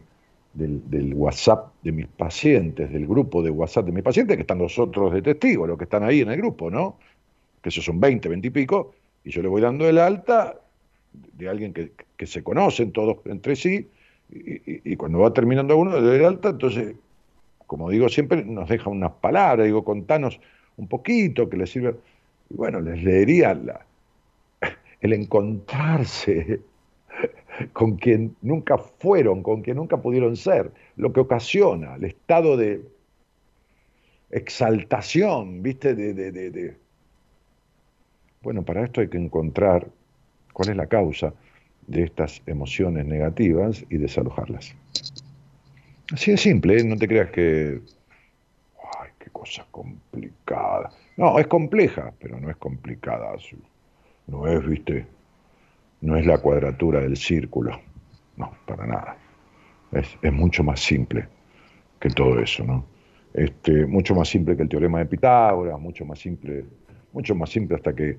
del, del, WhatsApp de mis pacientes, del grupo de WhatsApp de mis pacientes, que están los otros de testigos, los que están ahí en el grupo, ¿no? Que esos son 20, 20 y pico, y yo le voy dando el alta de alguien que, que se conocen todos entre sí, y, cuando va terminando uno de el alta, entonces, como digo siempre, nos deja unas palabras, digo, contanos un poquito que les sirva. Y bueno, les leería la, el encontrarse con quien nunca fueron, con quien nunca pudieron ser, lo que ocasiona el estado de exaltación, ¿viste? De, de, de, de, Bueno, para esto hay que encontrar cuál es la causa de estas emociones negativas y desalojarlas. Así de simple, ¿eh? no te creas que... ¡Ay, qué cosa complicada! No, es compleja, pero no es complicada. No es, viste, no es la cuadratura del círculo, no, para nada. Es, es mucho más simple que todo eso, ¿no? Este, mucho más simple que el teorema de Pitágoras, mucho más simple, mucho más simple hasta que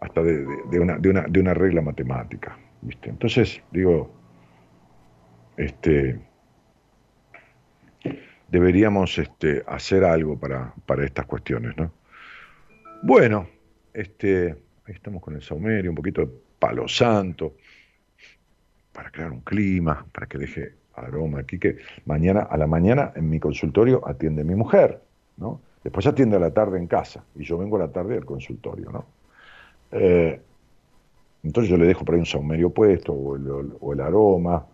hasta de, de, una, de, una, de una regla matemática, ¿viste? Entonces, digo, este, deberíamos este, hacer algo para, para estas cuestiones, ¿no? Bueno, este, estamos con el saumerio, un poquito de palo santo, para crear un clima, para que deje aroma aquí, que mañana, a la mañana en mi consultorio atiende mi mujer, ¿no? Después atiende a la tarde en casa, y yo vengo a la tarde al consultorio, ¿no? Eh, entonces yo le dejo por ahí un saumerio puesto, o el, o el aroma,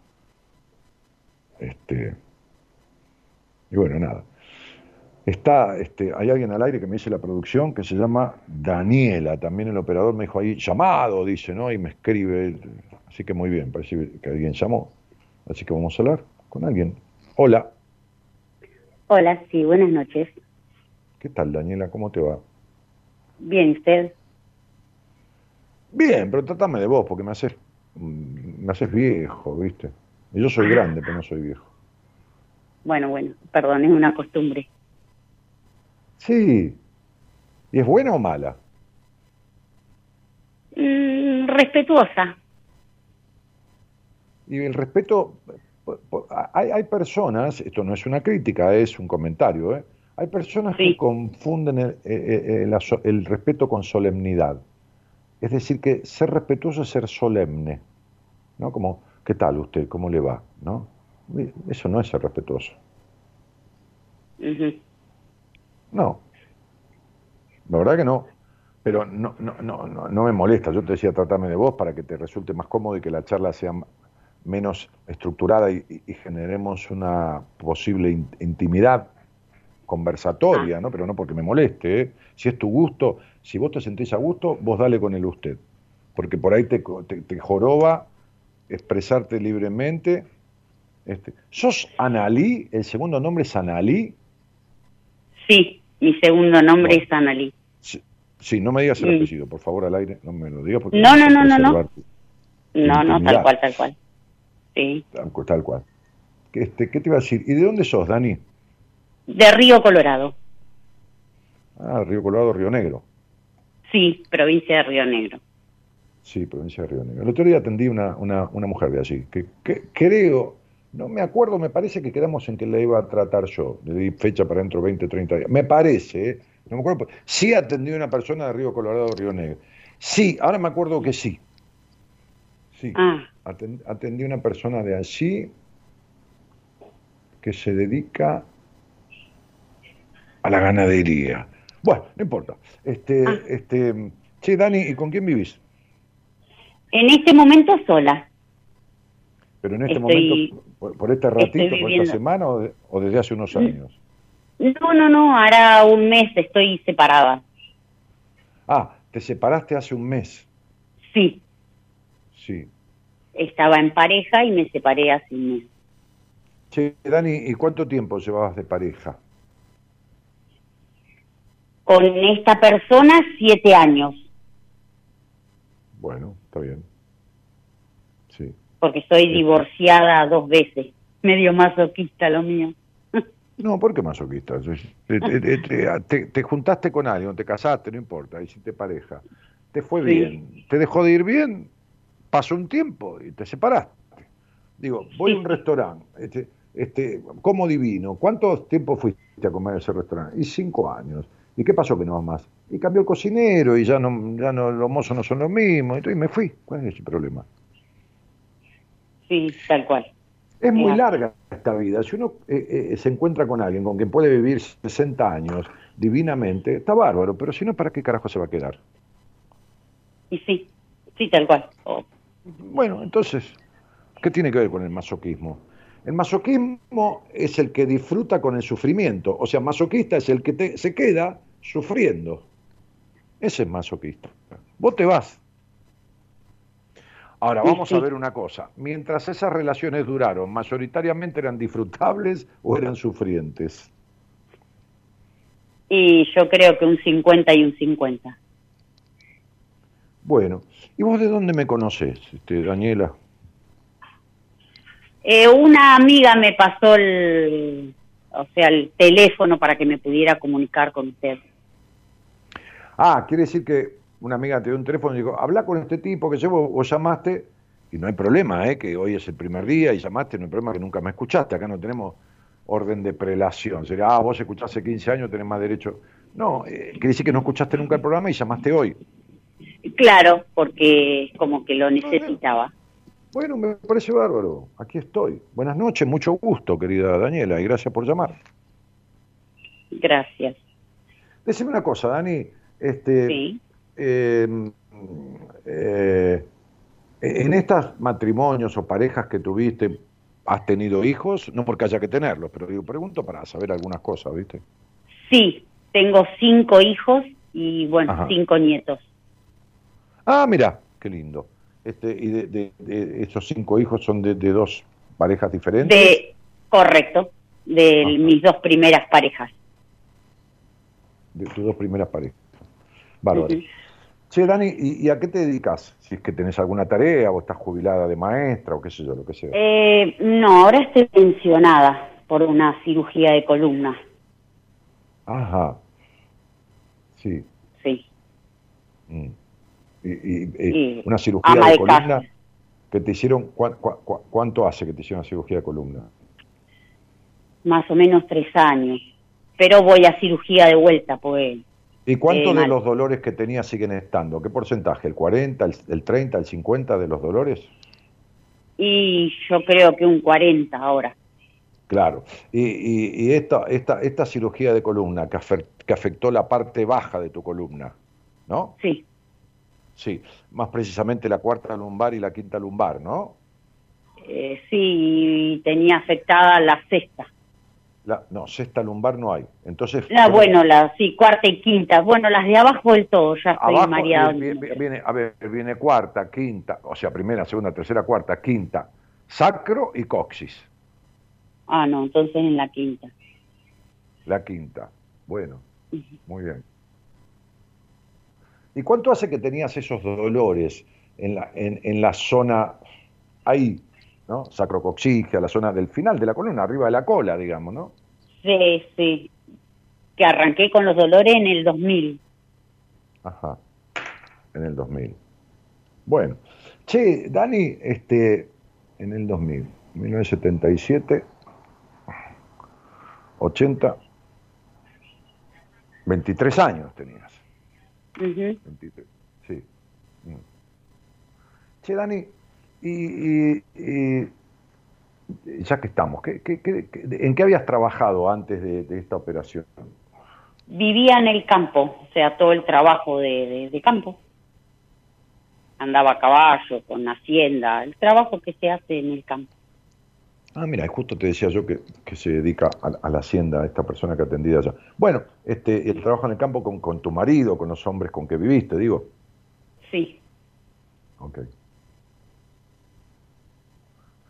este, y bueno, nada. Está, este, hay alguien al aire que me dice la producción que se llama Daniela, también el operador me dijo ahí, llamado, dice, ¿no? Y me escribe, así que muy bien, parece que alguien llamó, así que vamos a hablar con alguien. Hola. Hola, sí, buenas noches. ¿Qué tal, Daniela? ¿Cómo te va? Bien, ¿usted? Bien, pero trátame de vos, porque me haces, me haces viejo, ¿viste? Y yo soy grande, pero no soy viejo. Bueno, bueno, perdón, es una costumbre. Sí. ¿Y es buena o mala? Mm, respetuosa. Y el respeto, hay, hay, personas, esto no es una crítica, es un comentario, ¿eh? Hay personas Sí. que confunden el, eh, eh, la so- el respeto con solemnidad. Es decir, que ser respetuoso es ser solemne. ¿no? Como, ¿qué tal usted? ¿Cómo le va? ¿no? Eso no es ser respetuoso. No. La verdad que no. Pero no, no, no, no, me molesta. Yo te decía tratarme de vos para que te resulte más cómodo y que la charla sea menos estructurada y, generemos una posible in- intimidad conversatoria, ¿no? Pero no porque me moleste. ¿eh? Si es tu gusto, si vos te sentís a gusto, vos dale con el usted. Porque por ahí te, te, te joroba expresarte libremente. Este. ¿Sos Analí? ¿El segundo nombre es Analí? Sí, mi segundo nombre Bueno. es Analí. Sí, sí, no me digas el Mm. apellido, por favor, al aire, no me lo digas porque No, no, no, no, no. tu- No, tal cual, tal cual. Sí. Tal, tal cual. Este, ¿Qué te iba a decir? ¿Y de dónde sos, Dani? De Río Colorado. Ah, Río Colorado, Río Negro. Sí, provincia de Río Negro. Sí, provincia de Río Negro. El otro día atendí una, una, una mujer de allí, que, que creo, no me acuerdo, me parece que quedamos en que la iba a tratar yo. Le di fecha para dentro de 20, 30 días. Me parece, ¿eh? no me acuerdo. Sí atendí a una persona de Río Colorado, Río Negro. Sí, ahora me acuerdo que sí. Sí. Ah, Aten- atendí a una persona de allí que se dedica a la ganadería. Bueno, no importa. Este, Ah. este, che, Dani, ¿y con quién vivís? en este momento sola. Pero en este Estoy- momento, por, por este ratito, por esta semana o, de- o desde hace unos años. No, no, no, hará un mes estoy separada. Ah, te separaste hace un mes. Sí, Sí. estaba en pareja y me separé hace un mes. Che, Dani, ¿y cuánto tiempo llevabas de pareja? Con esta persona, siete años, Bueno, está bien. Porque soy divorciada dos veces. Medio masoquista lo mío. No, ¿por qué masoquista? Te, te- te- te- te- te juntaste con alguien, te casaste, no importa, hiciste pareja. Te fue Sí. bien, te dejó de ir bien, pasó un tiempo y te separaste. Digo, voy a un restaurante, este, este, como divino, ¿cuánto tiempo fuiste a comer a ese restaurante? Y cinco años. ¿Y qué pasó que no vas más? Y cambió el cocinero y ya no, ya no, los mozos no son los mismos, entonces me fui. ¿Cuál es el problema? Sí, tal cual. Es muy larga esta vida. Si uno eh, eh, se encuentra con alguien con quien puede vivir 60 años divinamente, está bárbaro, pero si no, ¿para qué carajo se va a quedar? Y sí, sí, tal cual. Oh, Bueno, entonces, ¿qué tiene que ver con el masoquismo? El masoquismo es el que disfruta con el sufrimiento, o sea, masoquista es el que te- se queda sufriendo. Ese es masoquista. Vos te vas. Ahora, vamos a ver una cosa. Mientras esas relaciones duraron, mayoritariamente eran disfrutables o eran sufrientes. Y yo creo que un 50 y un 50. Bueno, ¿y vos de dónde me conoces, este, Daniela? Eh, una amiga me pasó el, o sea, el teléfono para que me pudiera comunicar con usted. Ah, quiere decir que una amiga te dio un teléfono y dijo, habla con este tipo que llevo, vos llamaste, y no hay problema, ¿eh? que hoy es el primer día y llamaste, no hay problema que nunca me escuchaste, acá no tenemos orden de prelación, sería, ah, vos escuchaste hace 15 años, tenés más derecho. No, eh, quiere decir que no escuchaste nunca el programa y llamaste hoy. Claro, porque como que lo necesitaba. Bueno, me parece bárbaro, aquí estoy. Buenas noches, mucho gusto, querida Daniela, y gracias por llamar. Gracias. Decime una cosa, Dani, este, Sí. Eh, eh, en estos matrimonios o parejas que tuviste, ¿has tenido hijos? No porque haya que tenerlos, pero digo, pregunto para saber algunas cosas, ¿viste? Sí, tengo cinco hijos y bueno, Ajá. cinco nietos. Ah, mira, qué lindo. Este, ¿Y de, de- de esos cinco hijos son de, de dos parejas diferentes? De, correcto, de Ajá. mis dos primeras parejas. De tus dos primeras parejas. Bárbaro. Ujú. Che, Dani, ¿y, y a qué te dedicas? Si es que tenés alguna tarea o estás jubilada de maestra o qué sé yo, lo que sea. Eh, no, ahora estoy pensionada por una cirugía de columna. Ajá. Sí. Sí. Mm. Y, y- una cirugía de, de columna casa. que te hicieron, ¿cuá- cuá- cuá- ¿cuánto hace que te hicieron una cirugía de columna? Más o menos tres años. pero voy a cirugía de vuelta, pues. ¿Y cuántos Eh, de los dolores que tenías siguen estando? ¿Qué porcentaje? ¿El 40, el, el 30, el 50 de los dolores? Y yo creo que un 40 ahora. Claro. Y, y- y esta, esta, esta cirugía de columna que, que afectó la parte baja de tu columna, ¿no? Sí, Sí, más precisamente la cuarta lumbar y la quinta lumbar, ¿no? eh, sí, tenía afectada la sexta. La, no, sexta lumbar no hay. Entonces, La, ¿cómo- bueno, la, sí, cuarta y quinta. Bueno, las de abajo del todo, ya estoy abajo mareada. eh, viene, viene- a ver, viene cuarta, quinta, o sea, primera, segunda, tercera, cuarta, quinta, sacro y coxis. Ah, no, entonces en la quinta. La quinta. Bueno, muy bien. ¿Y cuánto hace que tenías esos dolores en la, en, en la zona ahí, ¿no? Sacrocoxigia, la zona del final de la columna, arriba de la cola, digamos, ¿no? Sí, sí. Que arranqué con los dolores en el 2000. Ajá. En el 2000. Bueno. Che, Dani, este, en el 2000, 1977, 80, 23 años tenías. Ujú. 23, sí. Mm. Che, Dani, y, y- y- ya que estamos, ¿qué, qué- qué- qué- ¿en qué habías trabajado antes de, de esta operación? Vivía en el campo, o sea, todo el trabajo de, de- de campo. Andaba a caballo, con hacienda, el trabajo que se hace en el campo. Ah, mira, justo te decía yo que, que se dedica a, a la hacienda, esta persona que atendía allá. Bueno, este, el trabajo en el campo con, con tu marido, con los hombres con que viviste, digo. Sí, Ok.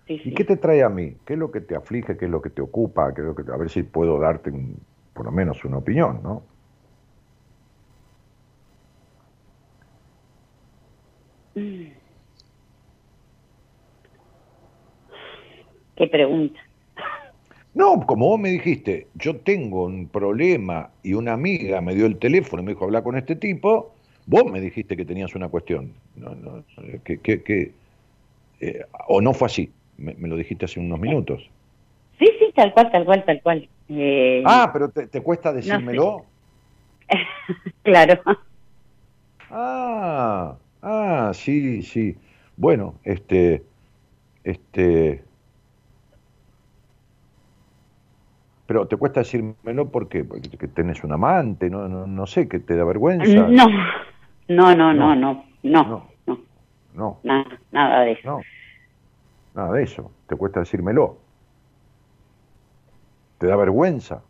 Sí, ¿Y qué te trae a mí? ¿Qué es lo que te aflige? ¿Qué es lo que te ocupa? ¿Qué es lo que, a ver si puedo darte un- por lo menos una opinión, ¿no? Qué pregunta. No, como vos me dijiste, yo tengo un problema y una amiga me dio el teléfono y me dijo hablar con este tipo, vos me dijiste que tenías una cuestión. No, no, que, que, que, eh, o no fue así, me, me lo dijiste hace unos minutos. Sí, sí, tal cual, tal cual, tal cual. Eh, Ah, pero te, te cuesta decírmelo. claro. Ah, ah, sí, sí. Bueno, este, este, pero te cuesta decírmelo porque, porque que tenés un amante, no, no, no sé, que te da vergüenza. No, no, no, no, No. no, no, No. no, No, nada, nada de eso. Nada de eso. Te cuesta decírmelo. ¿Te da vergüenza?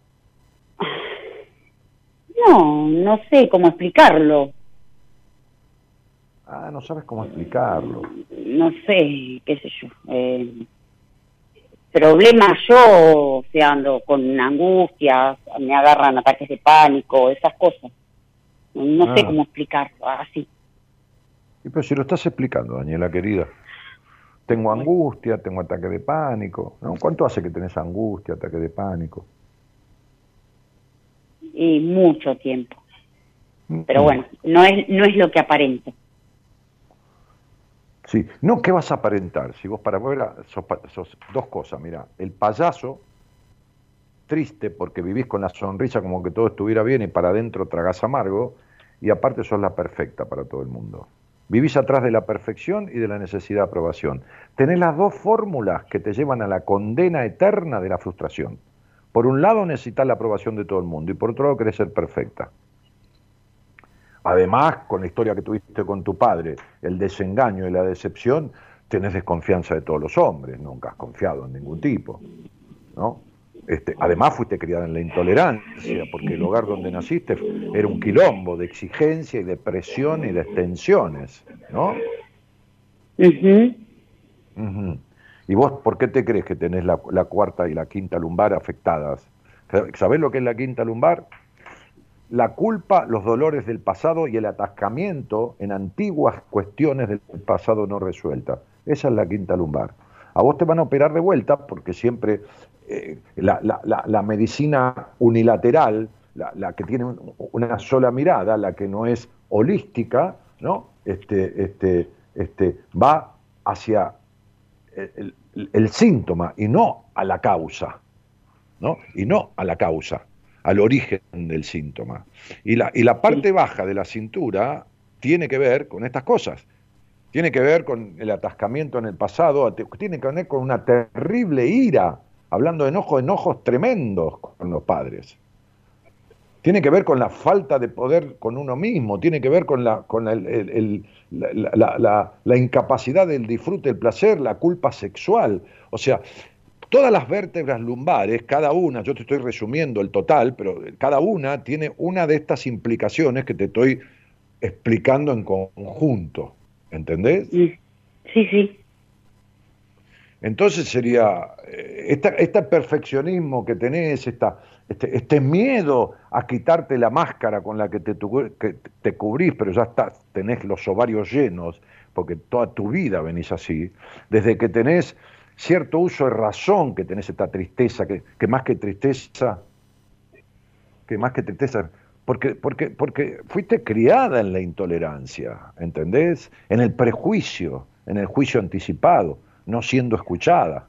No, no sé cómo explicarlo. Ah, no sabes cómo explicarlo. No sé, qué sé yo. Eh, problemas yo, o sea, ando con angustias, me agarran ataques de pánico, esas cosas. No, no sé Ah. cómo explicarlo, así. Y pero si lo estás explicando, Daniela querida. Tengo angustia, tengo ataque de pánico. ¿no? ¿Cuánto hace que tenés angustia, ataque de pánico? Y mucho tiempo. Pero bueno, no es, no es lo que aparenta. Sí, no, ¿qué vas a aparentar? Si vos para afuera sos, pa- sos dos cosas, mira, el payaso, triste porque vivís con la sonrisa como que todo estuviera bien y para adentro tragás amargo, y aparte sos la perfecta para todo el mundo. Vivís atrás de la perfección y de la necesidad de aprobación. Tenés las dos fórmulas que te llevan a la condena eterna de la frustración. Por un lado necesitas la aprobación de todo el mundo y por otro lado querés ser perfecta. Además, con la historia que tuviste con tu padre, el desengaño y la decepción, tenés desconfianza de todos los hombres, nunca has confiado en ningún tipo, ¿no? Este, además fuiste criada en la intolerancia, porque el hogar donde naciste era un quilombo de exigencia y de presión y de extensiones, ¿no? Ujú. ¿Y vos por qué te crees que tenés la, la cuarta y la quinta lumbar afectadas? ¿Sabés lo que es la quinta lumbar? La culpa, los dolores del pasado y el atascamiento en antiguas cuestiones del pasado no resueltas. Esa es la quinta lumbar. A vos te van a operar de vuelta porque siempre eh, la, la- la- la medicina unilateral, la, la que tiene un- una sola mirada, la que no es holística, ¿no? Este, este, este, va hacia el, el- el síntoma y no a la causa, ¿no? Y no a la causa. al origen del síntoma. Y la, y la parte baja de la cintura tiene que ver con estas cosas. Tiene que ver con el atascamiento en el pasado, tiene que ver con una terrible ira, hablando de enojos, enojos tremendos con los padres. Tiene que ver con la falta de poder con uno mismo, tiene que ver con la, con el, la, la, incapacidad del disfrute, el placer, la culpa sexual. O sea, todas las vértebras lumbares, cada una, yo te estoy resumiendo el total, pero cada una tiene una de estas implicaciones que te estoy explicando en conjunto. ¿Entendés? Sí, sí. Entonces sería, eh, este perfeccionismo que tenés, esta, este, este, miedo a quitarte la máscara con la que te, que te cubrís, pero ya está, tenés los ovarios llenos, porque toda tu vida venís así, desde que tenés cierto uso de razón, que tenés esta tristeza, que, que más que tristeza, que más que tristeza, porque, porque, porque fuiste criada en la intolerancia, ¿entendés? En el prejuicio, en el juicio anticipado, no siendo escuchada.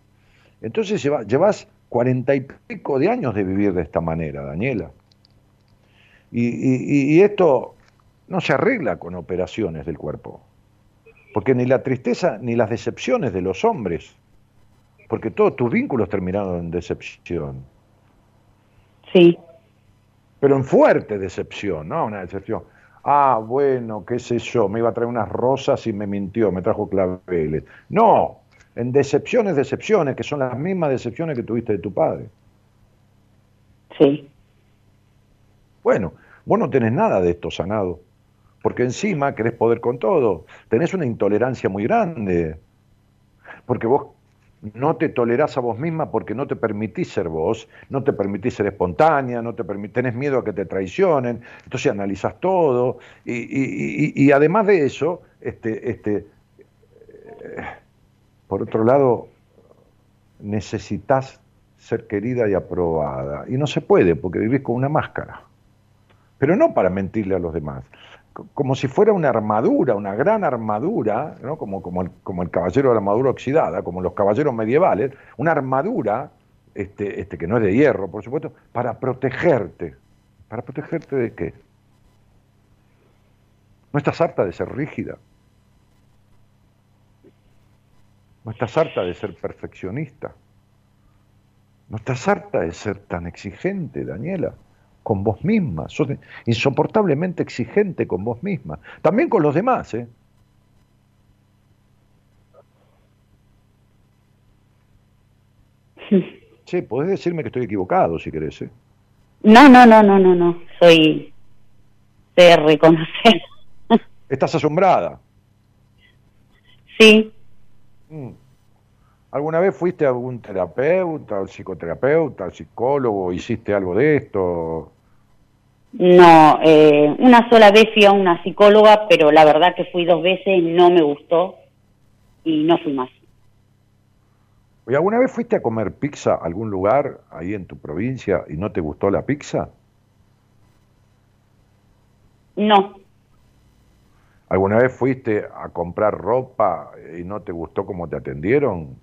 Entonces llevas cuarenta y pico de años de vivir de esta manera, Daniela. Y, y, esto no se arregla con operaciones del cuerpo, porque ni la tristeza ni las decepciones de los hombres, porque todos tus vínculos terminaron en decepción. Sí pero en fuerte decepción, ¿no? Una decepción. Ah, bueno, qué sé yo, me iba a traer unas rosas y me mintió, me trajo claveles. No, en decepciones, decepciones, que son las mismas decepciones que tuviste de tu padre. Sí. Bueno, vos no tenés nada de esto sanado, porque encima querés poder con todo, tenés una intolerancia muy grande, porque vos no te tolerás a vos misma porque no te permitís ser vos, no te permitís ser espontánea, no te tenés miedo a que te traicionen, entonces analizas todo y, además de eso, este, este, eh, por otro lado, necesitas ser querida y aprobada. Y no se puede porque vivís con una máscara, pero no para mentirle a los demás, como si fuera una armadura, una gran armadura, ¿no? como, como, el, como el caballero de la armadura oxidada, como los caballeros medievales, una armadura este, este, que no es de hierro, por supuesto, para protegerte. ¿Para protegerte de qué? ¿No estás harta de ser rígida? ¿No estás harta de ser perfeccionista? ¿No estás harta de ser tan exigente, Daniela? Con vos misma, sos insoportablemente exigente con vos misma, también con los demás, ¿eh? Sí, podés decirme que estoy equivocado si querés, ¿eh? No, no, no, no, no, no, soy de reconocer. ¿Estás asombrada? Sí. Mm. ¿Alguna vez fuiste a algún terapeuta, al psicoterapeuta, al psicólogo, hiciste algo de esto? No, eh, una sola vez fui a una psicóloga, pero la verdad que fui dos veces, no me gustó y no fui más. ¿Y alguna vez fuiste a comer pizza a algún lugar ahí en tu provincia y no te gustó la pizza? No. ¿Alguna vez fuiste a comprar ropa y no te gustó cómo te atendieron?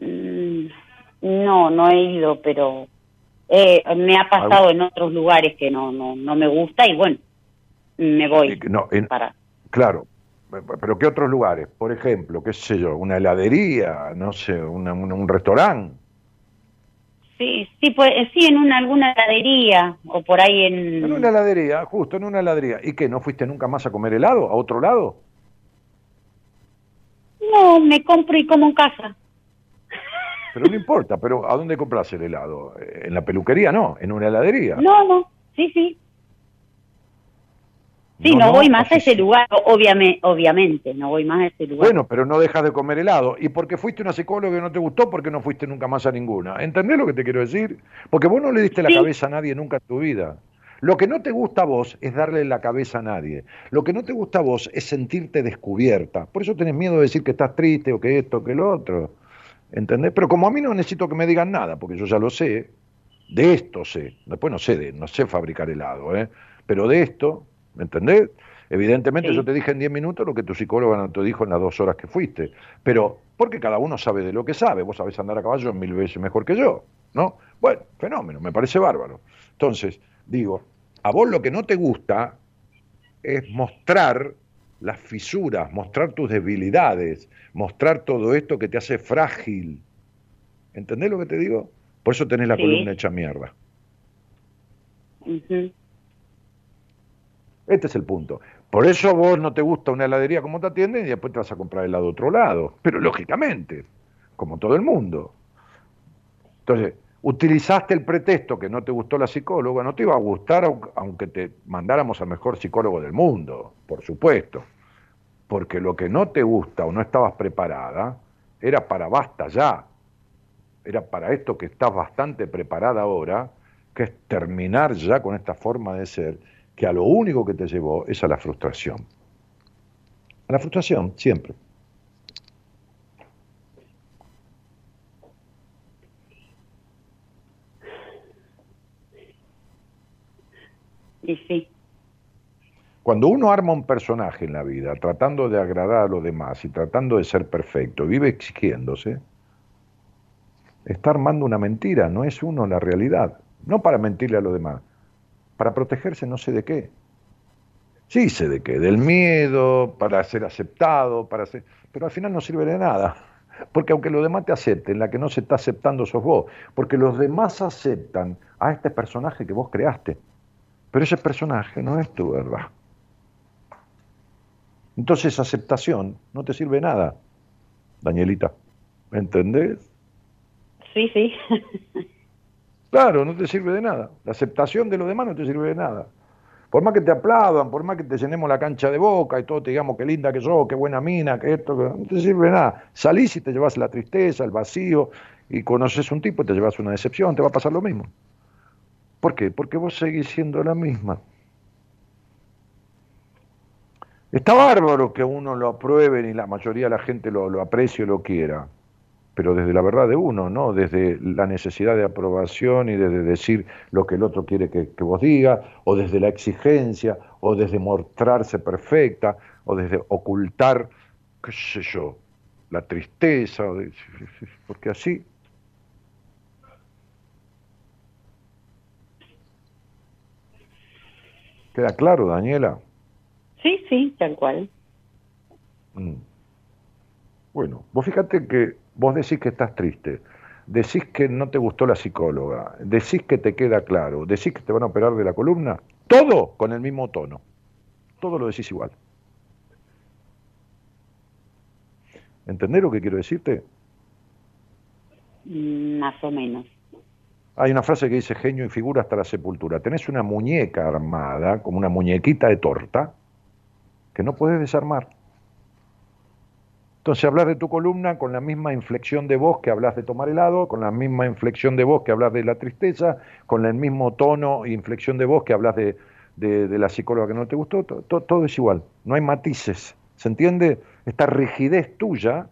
Mm, no, no he ido, pero eh, me ha pasado en otros lugares que no, no, no me gusta y bueno, me voy. No, para... Claro, pero ¿qué otros lugares? Por ejemplo, qué sé yo, una heladería, no sé, un restaurante. Sí, sí, pues, sí, en una, alguna heladería o por ahí en... En una heladería, justo en una heladería. ¿Y qué, no fuiste nunca más a comer helado? ¿A otro lado? No, me compro y como en casa. Pero no importa, pero ¿a dónde compras el helado? ¿En la peluquería? No, en una heladería. No, no, sí, sí. Sí, no, voy más a ese lugar, obviamente, obviamente, no voy más a ese lugar. Bueno, pero no dejas de comer helado. ¿Y porque fuiste una psicóloga y no te gustó? porque no fuiste nunca más a ninguna? ¿Entendés lo que te quiero decir? Porque vos no le diste la cabeza a nadie nunca en tu vida. Lo que no te gusta a vos es darle la cabeza a nadie. Lo que no te gusta a vos es sentirte descubierta. Por eso tenés miedo de decir que estás triste o que esto, o que lo otro. ¿Entendés? Pero como a mí no necesito que me digan nada, porque yo ya lo sé, de esto sé, después no sé, de, no sé fabricar helado, ¿eh? pero de esto, ¿me entendés? Evidentemente Sí. yo te dije en 10 minutos lo que tu psicóloga no te dijo en las dos horas que fuiste, pero porque cada uno sabe de lo que sabe, vos sabés andar a caballo mil veces mejor que yo, ¿no? Bueno, fenómeno, me parece bárbaro. Entonces, digo, a vos lo que no te gusta es mostrar las fisuras, mostrar tus debilidades, mostrar todo esto que te hace frágil. ¿Entendés lo que te digo? Por eso tenés la Sí. columna hecha mierda. Este es el punto. Por eso vos no te gusta una heladería como te atienden y después te vas a comprar helado de otro lado. Pero lógicamente, como todo el mundo. Entonces, utilizaste el pretexto que no te gustó la psicóloga, no te iba a gustar au- aunque te mandáramos al mejor psicólogo del mundo, por supuesto. Porque lo que no te gusta o no estabas preparada era para basta ya. Era para esto que estás bastante preparada ahora, que es terminar ya con esta forma de ser, que a lo único que te llevó es a la frustración. A la frustración, siempre. Y sí, Cuando uno arma un personaje en la vida, tratando de agradar a los demás y tratando de ser perfecto, vive exigiéndose, está armando una mentira, no es uno la realidad. No para mentirle a los demás, para protegerse no sé de qué. Sí sé de qué, del miedo, para ser aceptado, para ser... Pero al final no sirve de nada. Porque aunque los demás te acepten, la que no se está aceptando sos vos. Porque los demás aceptan a este personaje que vos creaste. Pero ese personaje no es tu verdad. Entonces aceptación no te sirve nada, Danielita. ¿Entendés? sí, sí. Claro, no te sirve de nada. La aceptación de los demás no te sirve de nada. Por más que te aplaudan, por más que te llenemos la cancha de boca y todo te digamos qué linda que sos, qué buena mina, que esto, que... no te sirve de nada. Salís y te llevas la tristeza, el vacío, y conoces un tipo y te llevas una decepción, te va a pasar lo mismo. ¿Por qué? Porque vos seguís siendo la misma. Está bárbaro que uno lo aprueben y la mayoría de la gente lo, aprecie o lo quiera, pero desde la verdad de uno, ¿no? Desde la necesidad de aprobación y desde decir lo que el otro quiere que, vos digas, o desde la exigencia, o desde mostrarse perfecta, o desde ocultar, qué sé yo, la tristeza, porque así ¿Queda claro, Daniela? Sí, sí, tal cual. Mm. Bueno, vos fíjate que vos decís que estás triste, decís que no te gustó la psicóloga, decís que te queda claro, decís que te van a operar de la columna, todo con el mismo tono, todo lo decís igual. ¿Entendés lo que quiero decirte? Mm, Más o menos. Hay una frase que dice genio y figura hasta la sepultura. Tenés una muñeca armada, como una muñequita de torta, que no puedes desarmar. Entonces hablas de tu columna con la misma inflexión de voz que hablas de tomar helado, con la misma inflexión de voz que hablas de la tristeza, con el mismo tono e inflexión de voz que hablas de, de- de la psicóloga que no te gustó, to- to- todo es igual, no hay matices, ¿se entiende? Esta rigidez tuya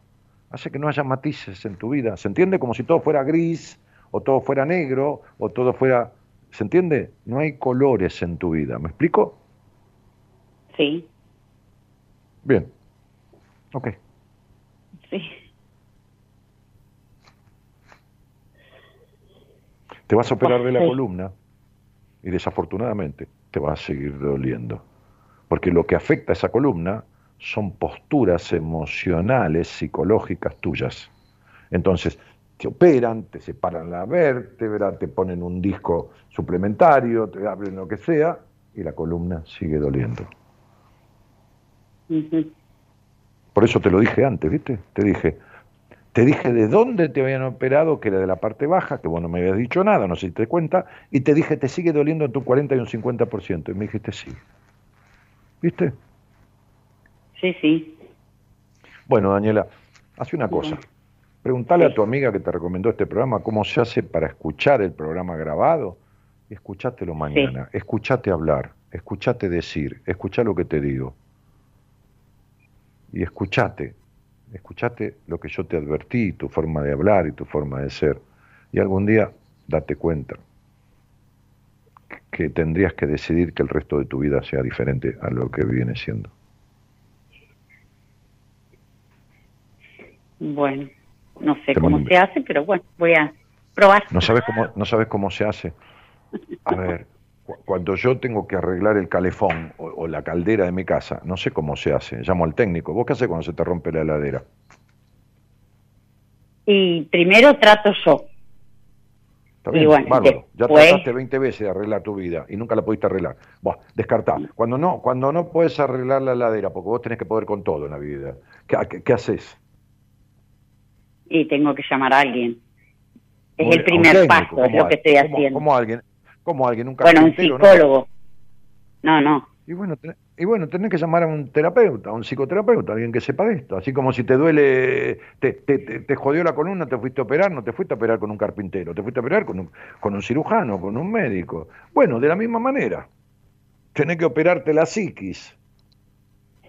hace que no haya matices en tu vida, ¿se entiende? Como si todo fuera gris, o todo fuera negro, o todo fuera, ¿se entiende? No hay colores en tu vida, ¿me explico? Sí, Bien, ok. sí. Te vas a operar de la columna y desafortunadamente te va a seguir doliendo. Porque lo que afecta a esa columna son posturas emocionales, psicológicas tuyas. Entonces, te operan, te separan la vértebra, te ponen un disco suplementario, te abren lo que sea, y la columna sigue doliendo. Por eso te lo dije antes, ¿viste? Te dije, te dije de dónde te habían operado, que era de la parte baja, que vos no me habías dicho nada, no sé si te cuenta, y te dije, te sigue doliendo entre un 40 y un 50%. Y me dijiste, sí. ¿Viste? Sí, sí. Bueno, Daniela, hace una cosa. Preguntale Sí. a tu amiga que te recomendó este programa cómo se hace para escuchar el programa grabado escuchátelo mañana. Escuchate hablar, escuchate decir, escuchá lo que te digo. Y escuchate, escuchate lo que yo te advertí, tu forma de hablar y tu forma de ser. Y algún día date cuenta que tendrías que decidir que el resto de tu vida sea diferente a lo que viene siendo. Bueno, no sé cómo se hace, pero bueno, voy a probar. ¿No sabes cómo, no sabes cómo se hace? A ver, cuando yo tengo que arreglar el calefón o, la caldera de mi casa, no sé cómo se hace, llamo al técnico. ¿Vos qué haces cuando se te rompe la heladera? Y primero trato yo. Está bien, bárbaro. Ya trataste 20 veces de arreglar tu vida y nunca la pudiste arreglar. Buah, descartá. Cuando no, cuando no puedes arreglar la heladera, porque vos tenés que poder con todo en la vida, ¿qué, qué, haces? Y tengo que llamar a alguien. Es el primer paso, es lo que estoy haciendo. ¿Cómo alguien? Como alguien? ¿Un bueno, un psicólogo. No, no. Y bueno, y bueno, tenés que llamar a un terapeuta, a un psicoterapeuta, alguien que sepa de esto. Así como si te duele, te, te, te, jodió la columna, te fuiste a operar, no te fuiste a operar con un carpintero, te fuiste a operar con un, con un cirujano, con un médico. Bueno, de la misma manera. Tenés que operarte la psiquis.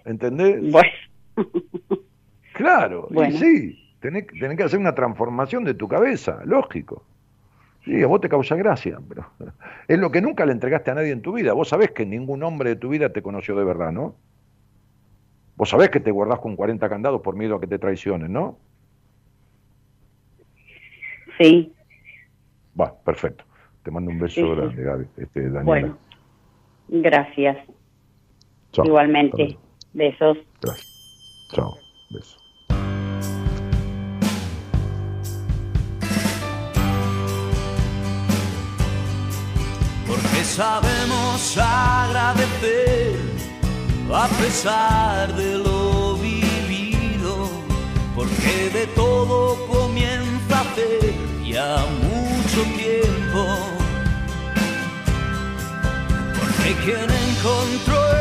¿Entendés? Bueno. Claro, y sí. Tenés, tenés que hacer una transformación de tu cabeza, lógico. Sí, a vos te causa gracia, pero es lo que nunca le entregaste a nadie en tu vida. Vos sabés que ningún hombre de tu vida te conoció de verdad, ¿no? Vos sabés que te guardás con 40 candados por miedo a que te traicionen, ¿no? Sí. Va, perfecto. Te mando un beso grande, Gaby, este, Daniela. Bueno, gracias. Igualmente. Besos. Gracias. Chao. Besos. Sabemos agradecer a pesar de lo vivido, porque de todo comienza a hacer ya mucho tiempo. Porque quien encontró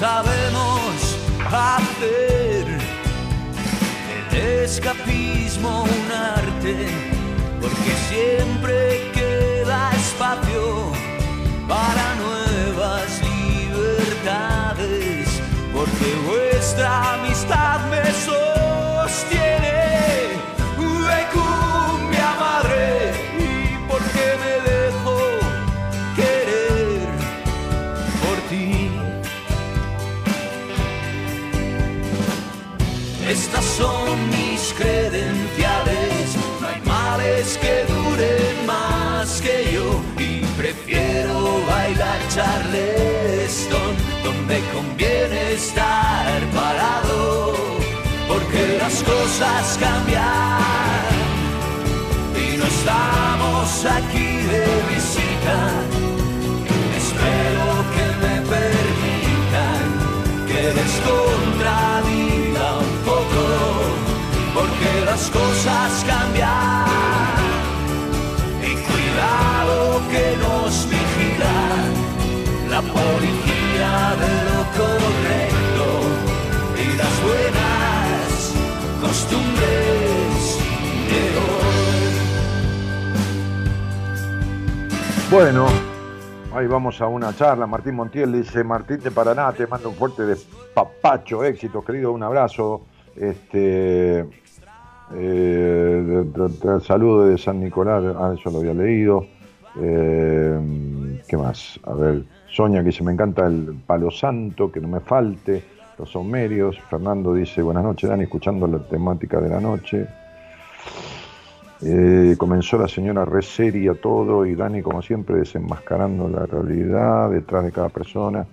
sabemos hacer el escapismo un arte, porque siempre queda espacio para nuevas libertades, porque vuestra amistad me sostiene. Conviene estar parado, porque las cosas cambian y no estamos aquí de visita. Espero que me permitan que les porque las cosas cambian. Y cuidado que nos vigila la policía de lo correcto buenas costumbres de hoy. Bueno, ahí vamos a una charla. Martín Montiel dice, Martín de Paraná, te mando un fuerte papacho, éxito, querido, un abrazo. Este, eh, saludo de San Nicolás, ah, eso lo había leído. Eh, ¿Qué más? A ver, Soña que dice, me encanta el palo santo, que no me falte, los somerios. Fernando dice, buenas noches, Dani, escuchando la temática de la noche. Eh, comenzó la señora re seria todo y Dani, como siempre, desenmascarando la realidad detrás de cada persona.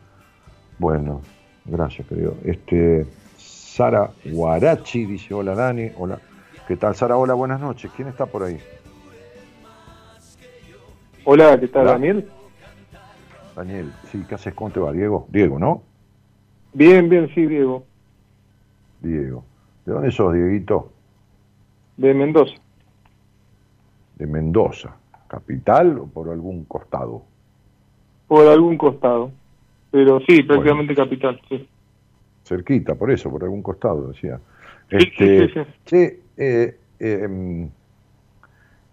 Bueno, gracias, querido. Este, Sara Guarachi dice, hola Dani, hola. ¿Qué tal Sara? Hola, buenas noches. ¿Quién está por ahí? Hola, ¿qué tal Daniel? Daniel, sí, ¿qué haces? ¿Cómo te va? Diego, Diego, ¿no? Bien, bien, sí, Diego. Diego. ¿De dónde sos, Dieguito? De Mendoza. De Mendoza. ¿Capital o por algún costado? Por algún costado. Pero sí, prácticamente capital, sí cerquita, por eso, por algún costado, decía. Este, sí, eh, em,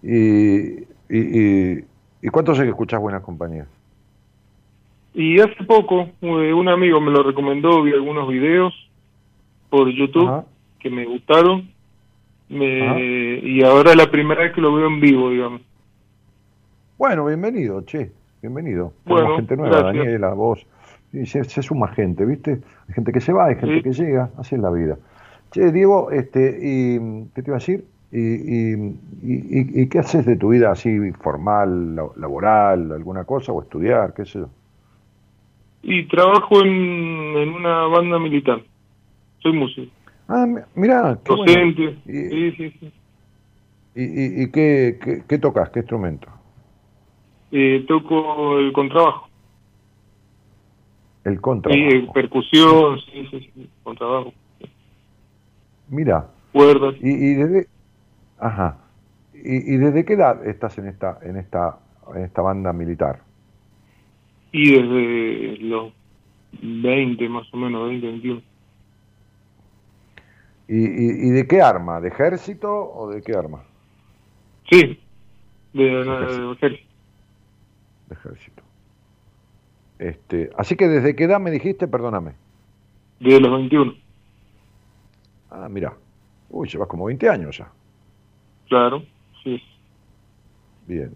y, y, y, cuánto sé que escuchás buenas compañías? Y hace poco eh, un amigo me lo recomendó, vi algunos videos por YouTube Ajá. que me gustaron. Me, y ahora es la primera vez que lo veo en vivo, digamos. Bueno, bienvenido, che, bienvenido. Bueno, Tenemos gente nueva, gracias. Daniela, vos. Sí, se, se suma gente, ¿viste? Hay gente que se va, hay gente Sí. que llega, así es la vida. Che, Diego, este, y, ¿qué te iba a decir? ¿Y, y, y- y- y qué haces de tu vida así formal, la- laboral, alguna cosa, o estudiar, qué sé yo? Y trabajo en, en una banda militar. Soy músico. Ah, mi- mirá, qué bueno. Docente. Y- Sí, sí, sí. ¿Y, y, y qué, qué, qué tocas? ¿Qué instrumento? Eh, toco el contrabajo. El Sí, contrabajo. eh, percusión, sí, sí, sí, contrabajo. Mira, Cuerdas. y, y desde, ajá, y, y desde qué edad estás en esta, en esta, en esta banda militar? Y desde los 20, más o menos, 20, 21. ¿Y, y, y de qué arma? ¿De ejército o de qué arma? Sí, de, Ejército. de ejército. De ejército. Este, así que desde qué edad me dijiste, perdóname. De los 21, Ah, mira. Uy, llevas como 20 años ya. claro. Sí. Bien.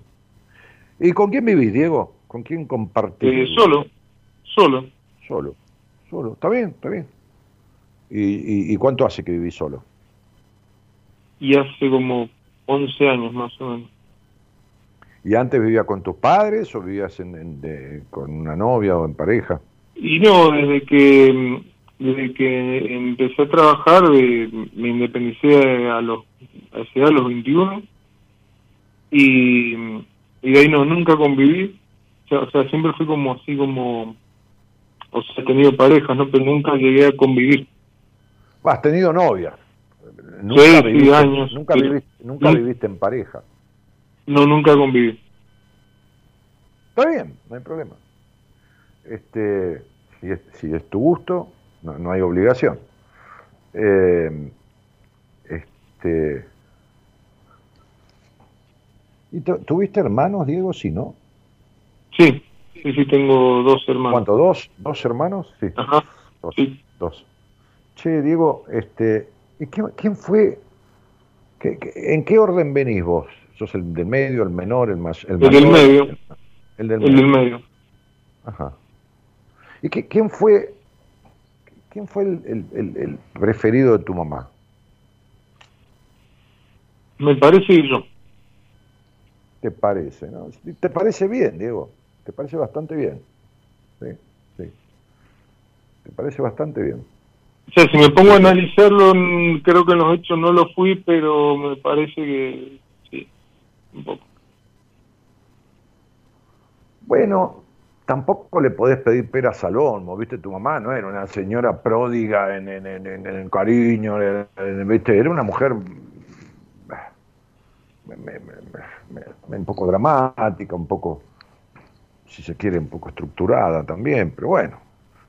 ¿Y con quién vivís, Diego? ¿Con quién compartís? Eh, solo, solo. Solo. Solo. Está bien, está bien. ¿Y, y, y cuánto hace que vivís solo? Y hace como 11 años más o menos. ¿Y antes vivía con tus padres o vivías en, en- de- con una novia o en pareja? Y no, desde que desde que empecé a trabajar eh, me independicé a los a esa edad, a los 21 y, y de ahí no nunca conviví o sea, siempre fui como así como o sea he tenido parejas no pero nunca llegué a convivir Has tenido novia. Nunca Sí, sí, viviste, años, Nunca, sí. viviste, nunca viviste en pareja. no nunca conviví Está bien, no hay problema. Este, si, es, si es tu gusto, no, no hay obligación. Eh, este, ¿Y tu- tuviste hermanos, Diego? Sí, ¿no? Sí sí sí tengo dos hermanos ¿Cuánto? ¿Dos? ¿Dos hermanos? Sí. ajá Dos. sí Dos. Che, Diego, este, ¿y quién, quién fue? qué- qué- ¿En qué orden venís vos? ¿Sos el del medio, el menor, el más? El, El del medio. El del el del medio Ajá. ¿Y qué- quién fue, quién fue el, el- preferido de tu mamá? me parece yo ¿Te parece? ¿no? ¿Te parece bien, Diego? ¿Te parece bastante bien? Sí, sí. ¿Te parece bastante bien? O sea, si me pongo a analizarlo, mm, creo que en los hechos no lo fui, pero me parece que sí, un poco. Bueno, tampoco le podés pedir peras al olmo, ¿viste? Tu mamá no era una señora pródiga en, en, en, en el cariño, ¿viste? Era una mujer me- me- me- un poco dramática, un poco, si se quiere, un poco estructurada también, pero bueno,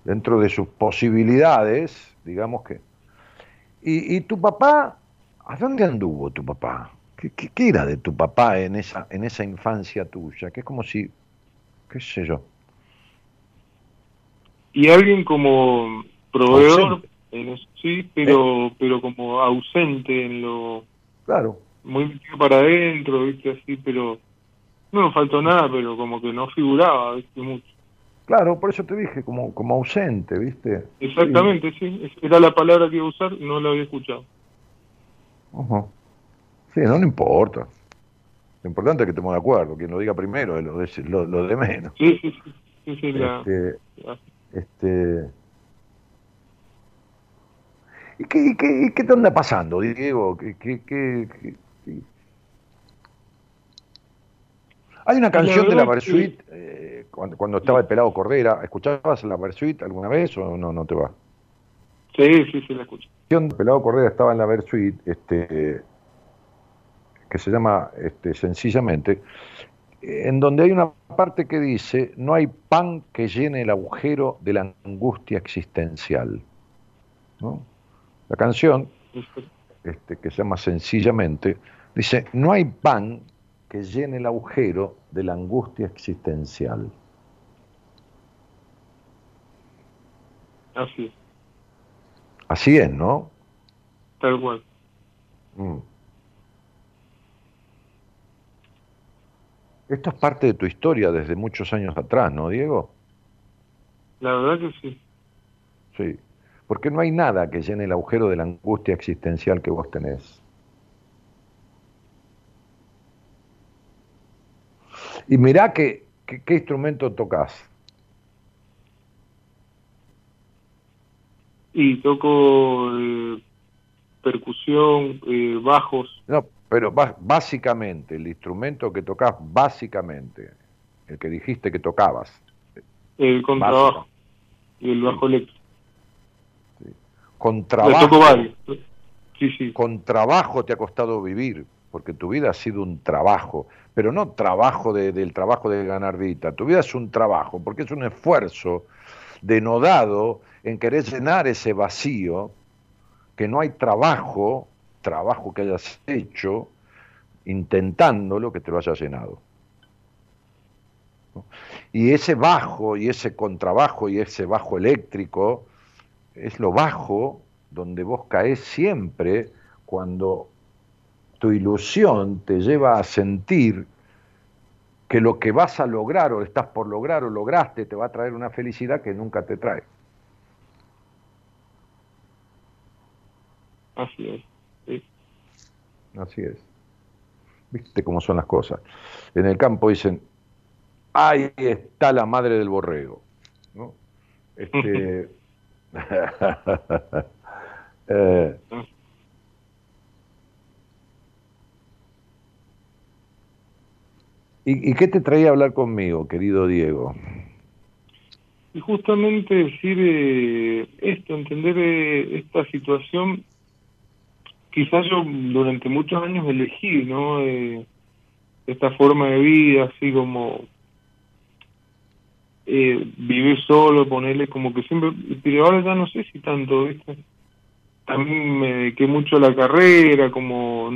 dentro de sus posibilidades, digamos que... ¿Y, y tu papá? ¿A dónde anduvo tu papá? ¿Qué, qué, qué era de tu papá en esa, en esa infancia tuya? Que es como si qué sé yo. Y alguien como proveedor, eso, sí, pero pero como ausente en lo Claro, muy metido para adentro, viste así, pero no me faltó nada, pero como que no figuraba, viste mucho. claro, por eso te dije, como, como ausente, ¿viste? Exactamente, sí, era la palabra que iba a usar, no la había escuchado. Sí, no, no importa. Lo importante es que estemos de acuerdo. Quien lo diga primero es lo de, lo, lo de menos. Sí, sí, sí, sí, sí, la- Este, la- este... ¿Y qué, y qué, y qué te anda pasando, Diego? ¿Qué, qué, qué- qué- qué? Hay una canción de la Versuit, eh, cuando, cuando estaba el pelado Cordera. ¿Escuchabas la Versuit alguna vez o no, no te va? sí, sí, sí, la escucho. canción de Pelado Cordera estaba en la Versuit, este, que se llama este, sencillamente, en donde hay una parte que dice, no hay pan que llene el agujero de la angustia existencial. ¿no? La canción, este, que se llama sencillamente, dice, no hay pan que llene el agujero de la angustia existencial. Así es, Así es, ¿no? tal cual. Mm. Esto es parte de tu historia desde muchos años atrás, ¿no, Diego? La verdad que sí. Sí. Porque no hay nada que llene el agujero de la angustia existencial que vos tenés. Y mirá que, que- qué instrumento tocas. Y toco eh, percusión, eh, bajos, No, pero básicamente, el instrumento que tocas, básicamente, el que dijiste que tocabas. el contrabajo y el bajo eléctrico. Con Le trabajo, toco varios. Sí, sí. con trabajo te ha costado vivir, porque tu vida ha sido un trabajo, pero no trabajo de- del trabajo de ganar vida, tu vida es un trabajo, porque es un esfuerzo denodado en querer llenar ese vacío, que no hay trabajo, trabajo que hayas hecho, intentándolo, que te lo haya llenado. Y ese bajo, y ese contrabajo, y ese bajo eléctrico, es lo bajo donde vos caes siempre cuando tu ilusión te lleva a sentir que lo que vas a lograr o estás por lograr o lograste te va a traer una felicidad que nunca te trae. Así es. Sí. Así es. ¿Viste cómo son las cosas? En el campo dicen, ahí está la madre del borrego. ¿no? Este, eh, ¿y, ¿Y qué te traía a hablar conmigo, querido Diego? Y justamente decir eh, esto, entender eh, esta situación, quizás yo durante muchos años elegí, ¿no? Eh, esta forma de vida, así como eh, vivir solo, ponerle como que siempre, pero ahora ya no sé si tanto, ¿viste? También me dediqué mucho a la carrera, como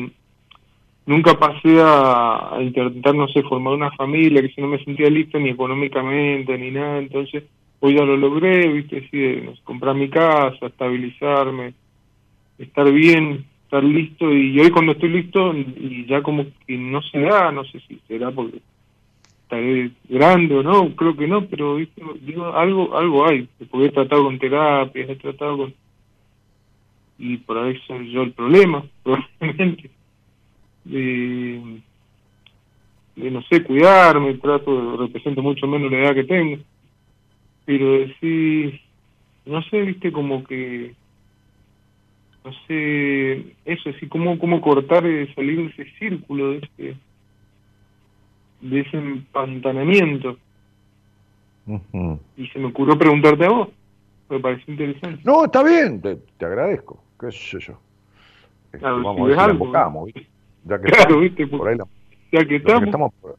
nunca pasé a, intentar, no sé, formar una familia, que si no me sentía listo ni económicamente ni nada, entonces hoy ya lo logré, viste, sí, no comprar mi casa, estabilizarme, estar bien, estar listo, y hoy cuando estoy listo, y ya como que no se da, no sé si será porque estaré grande o no, creo que no, pero ¿viste? digo, algo algo hay, porque he tratado con terapias, he tratado con... Y por soy yo el problema, probablemente. De, de, no sé, cuidarme, trato, represento mucho menos la edad que tengo. Pero decir, no sé, viste, como que, no sé, eso, así, como, como cortar, eh, salir de ese círculo, de ese, de ese empantanamiento. Y se me ocurrió preguntarte a vos. Me pareció interesante. No, está bien, te, te agradezco, qué sé yo. Este, si vamos a ver. Ya que Claro, estamos, viste, por ahí la, Ya que lo que estamos, estamos por,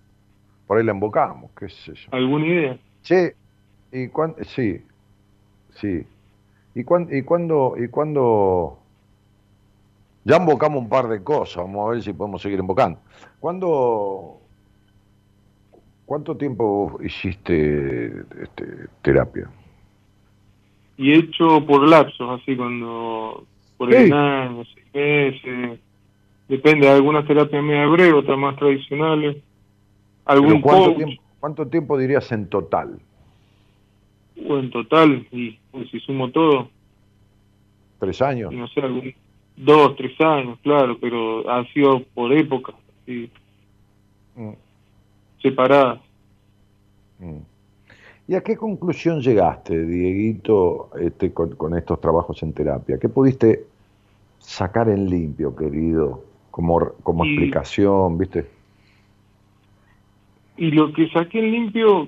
por ahí la embocamos, qué sé yo. ¿alguna idea? Che, y cuán, sí, sí. ¿Y, cuán, y cuándo, y cuándo ya embocamos un par de cosas, vamos a ver si podemos seguir embocando. ¿Cuándo, cuánto tiempo hiciste este, terapia? Y hecho por lapsos, así cuando, por el año, seis meses, depende, algunas terapias media breves, otras más tradicionales, algún ¿cuánto, coach, tiempo, ¿Cuánto tiempo dirías en total? o en total, y pues, si sumo todo, ¿Tres años? no sé, algún, dos, tres años, claro, pero ha sido por épocas, así, Mm, separadas. mm. ¿Y a qué conclusión llegaste, Dieguito, este, con, con estos trabajos en terapia? ¿Qué pudiste sacar en limpio, querido, como, como Y- explicación, viste? Y lo que saqué en limpio,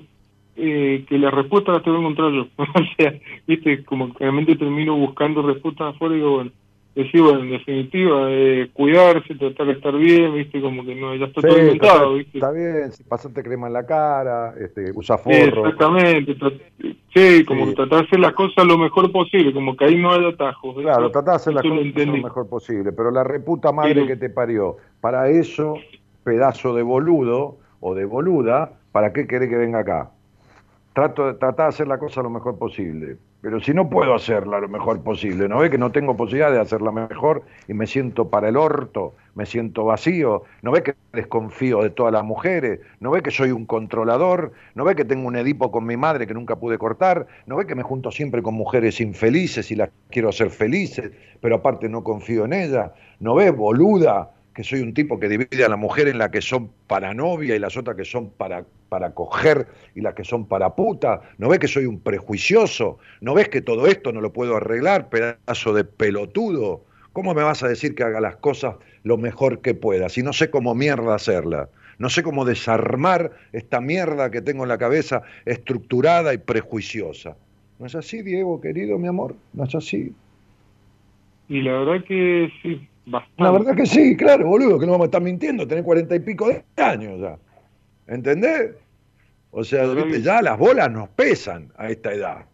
eh, que la respuesta la tengo que encontrar yo. o sea, viste, como que realmente termino buscando respuestas afuera y digo, bueno, decir, bueno, en definitiva, eh, cuidarse, tratar de estar bien, viste, como que no, ya está todo inventado, está, viste. está bien, si pasate crema en la cara, este, usa forro. Exactamente, sí, como Sí. que tratar de hacer las cosas lo mejor posible, como que ahí no haya atajos. Claro, tratá de hacer las lo cosas lo mejor posible, pero la reputa madre que te parió, para eso, pedazo de boludo o de boluda, ¿para qué querés que venga acá? Trato de, tratá de hacer la cosa lo mejor posible. Pero si no puedo hacerla lo mejor posible, ¿no ve que no tengo posibilidad de hacerla mejor y me siento para el orto, me siento vacío? ¿No ve que desconfío de todas las mujeres? ¿No ve que soy un controlador? ¿No ve que tengo un Edipo con mi madre que nunca pude cortar? ¿No ve que me junto siempre con mujeres infelices y las quiero hacer felices, pero aparte no confío en ellas? ¿No ve, boluda? Que soy un tipo que divide a la mujer en la que son para novia y las otras que son para, para coger y las que son para puta. ¿No ves que soy un prejuicioso? ¿No ves que todo esto no lo puedo arreglar, pedazo de pelotudo? ¿Cómo me vas a decir que haga las cosas lo mejor que pueda si no sé cómo mierda hacerla? No sé cómo desarmar esta mierda que tengo en la cabeza estructurada y prejuiciosa. ¿No es así, Diego, querido, mi amor? ¿No es así? Y la verdad que sí, la verdad que sí, claro, boludo, que no vamos a estar mintiendo, tenés cuarenta y pico de años ya. ¿Entendés? O sea, ya las bolas nos pesan a esta edad.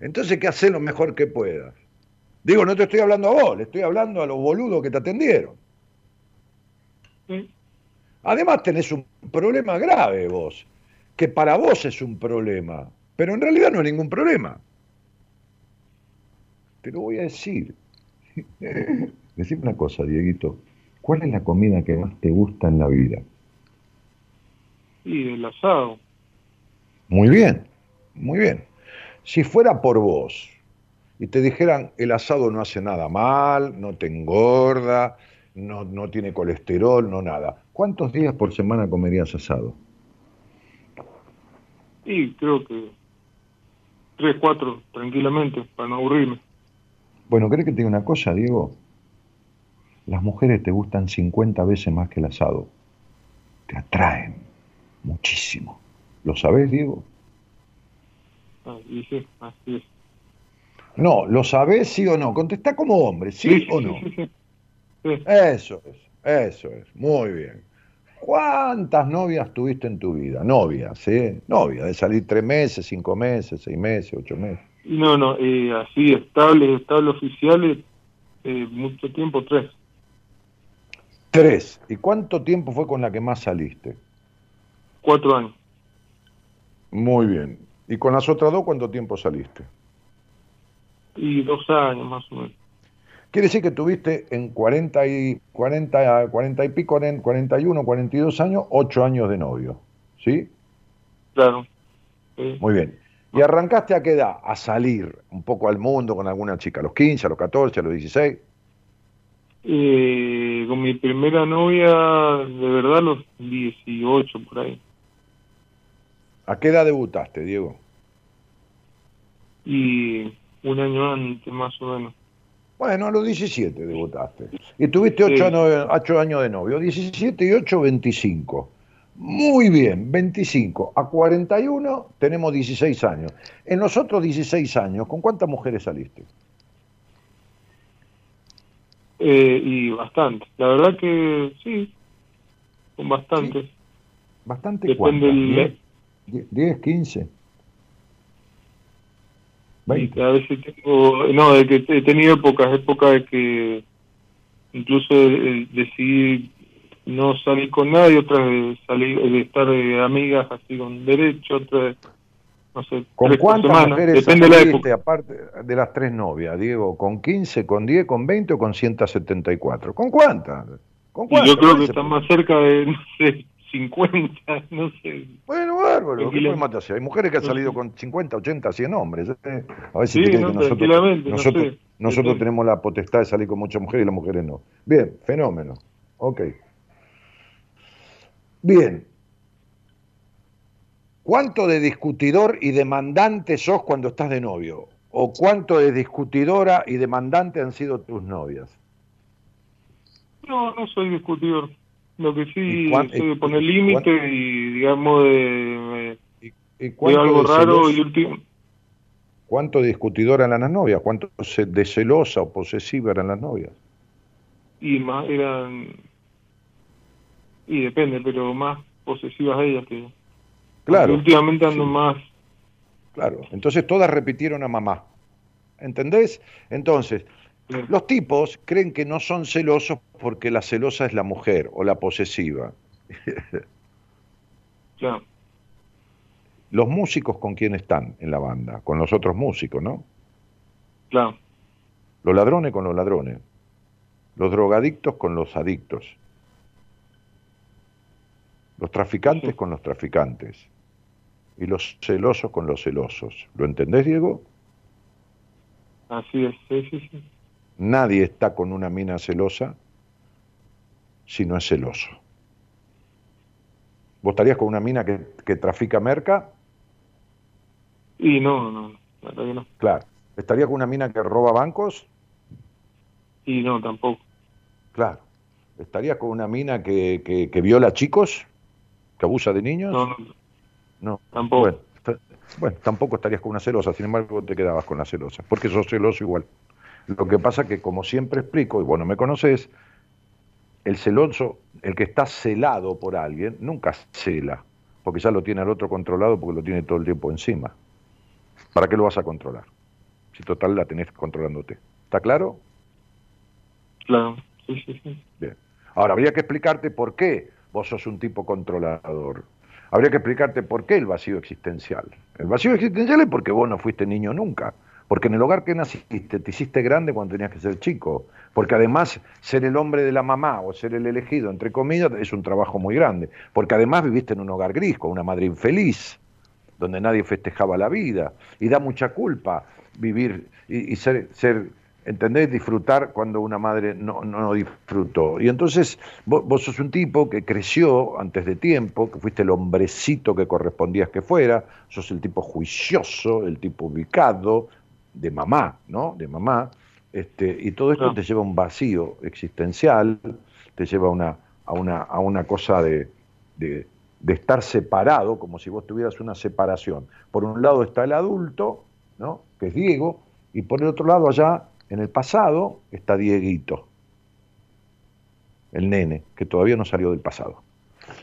Entonces, ¿qué hacer lo mejor que puedas? Digo, no te estoy hablando a vos, le estoy hablando a los boludos que te atendieron. Además tenés un problema grave vos, que para vos es un problema, pero en realidad no es ningún problema. Te lo voy a decir. Decime una cosa, Dieguito. ¿Cuál es la comida que más te gusta en la vida? Y el asado. Muy bien, muy bien. Si fuera por vos y te dijeran el asado no hace nada mal, no te engorda, no, no tiene colesterol, no nada, ¿cuántos días por semana comerías asado? Y creo que tres, cuatro, tranquilamente, para no aburrirme. Bueno, ¿crees que te diga una cosa, Diego? Las mujeres te gustan 50 veces más que el asado. Te atraen muchísimo. ¿Lo sabes, Diego? Ah, sí, así es. No, ¿lo sabes sí o no? Contesta como hombre, ¿sí, o no? Eso es, eso es, muy bien. ¿Cuántas novias tuviste en tu vida? Novias, ¿sí? Novias, de salir tres meses, cinco meses, seis meses, ocho meses. No, no, eh, así estables, estables oficiales, eh, mucho tiempo, tres. Tres. ¿Y cuánto tiempo fue con la que más saliste? Cuatro años. Muy bien. ¿Y con las otras dos cuánto tiempo saliste? Y dos años más o menos. Quiere decir que tuviste en 40 y, 40, 40 y pico, 41, 42 años, ocho años de novio, ¿sí? Claro. Muy bien. ¿Y arrancaste a qué edad? A salir un poco al mundo con alguna chica, a los 15, a los 14, a los 16. Eh, con mi primera novia, de verdad, los 18 por ahí. ¿A qué edad debutaste, Diego? Y un año antes, más o menos. Bueno, a los 17 debutaste. Y tuviste 8, años, 8 años de novio. 17 y 8, 25. Muy bien, 25. A 41 tenemos 16 años. En los otros 16 años, ¿con cuántas mujeres saliste? Eh, y bastante. La verdad que sí, con bastantes. ¿Bastante Depende del... 10, 15. 20. a veces tengo, no, de que he tenido épocas, épocas de que incluso decidí no salir con nadie, otra de salir de estar de amigas así con derecho, otra de, no sé, ¿Con cuántas mujeres Depende saliste, aparte de las tres novias, Diego? ¿Con 15, con 10, con 20 o con 174? ¿Con cuántas? ¿Con cuántas? Yo creo que están más cerca de, no sé, 50, no sé. Bueno, bárbaro, ¿qué más Hay mujeres que han salido con 50, 80, 100 hombres. ¿eh? A ver si sí, no, nosotros, nosotros, nosotros tenemos la potestad de salir con muchas mujeres y las mujeres no. Bien, fenómeno. Ok. Bien. ¿Cuánto de discutidor y demandante sos cuando estás de novio? ¿O cuánto de discutidora y demandante han sido tus novias? No, no soy discutidor. Lo que sí soy de poner límite y, digamos, de, ¿Y, algo raro y último. ¿Cuánto discutidora eran las novias? ¿Cuánto de celosa o posesiva eran las novias? Y más eran y depende, pero más posesivas ellas que... Claro. Últimamente ando más... Claro, entonces todas repitieron a mamá. ¿Entendés? Entonces, los tipos creen que no son celosos porque la celosa es la mujer o la posesiva. Claro. los músicos con quién están en la banda, con los otros músicos, ¿no? Claro. Los ladrones con los ladrones, los drogadictos con los adictos, los traficantes con los traficantes y los celosos con los celosos. ¿Lo entendés, Diego? Así es, sí, sí, sí. Nadie está con una mina celosa si no es celoso. ¿Vos estarías con una mina que, que trafica merca? Y no, no, la verdad que no. Claro. ¿Estaría con una mina que roba bancos? Y no, tampoco. Claro. ¿Estarías con una mina que, que, que viola chicos? ¿Que abusa de niños? No, no, No. tampoco. Bueno, bueno, tampoco estarías con una celosa, sin embargo te quedabas con la celosa, porque sos celoso igual. Lo que pasa que, como siempre explico, y vos no me conoces, el celoso, el que está celado por alguien, nunca cela, porque ya lo tiene al otro controlado porque lo tiene todo el tiempo encima. ¿Para qué lo vas a controlar? Si total la tenés controlándote. ¿Está claro? Claro, sí, sí, sí. Bien. Ahora, habría que explicarte por qué vos sos un tipo controlador. Habría que explicarte por qué el vacío existencial. El vacío existencial es porque vos no fuiste niño nunca. Porque en el hogar que naciste te hiciste grande cuando tenías que ser chico. Porque además ser el hombre de la mamá o ser el elegido, entre comillas, es un trabajo muy grande. Porque además viviste en un hogar gris, con una madre infeliz, donde nadie festejaba la vida. Y da mucha culpa vivir y, y ser, ser, ¿entendés? Disfrutar cuando una madre no, no disfrutó. Y entonces vos, vos sos un tipo que creció antes de tiempo, que fuiste el hombrecito que correspondías que fuera, sos el tipo juicioso, el tipo ubicado, de mamá, ¿no? De mamá. Este, y todo esto Claro. te lleva a un vacío existencial, te lleva a una, a una, a una cosa de, de, de estar separado, como si vos tuvieras una separación. Por un lado está el adulto, ¿no? que es Diego, y por el otro lado allá, en el pasado, está Dieguito, el nene, que todavía no salió del pasado.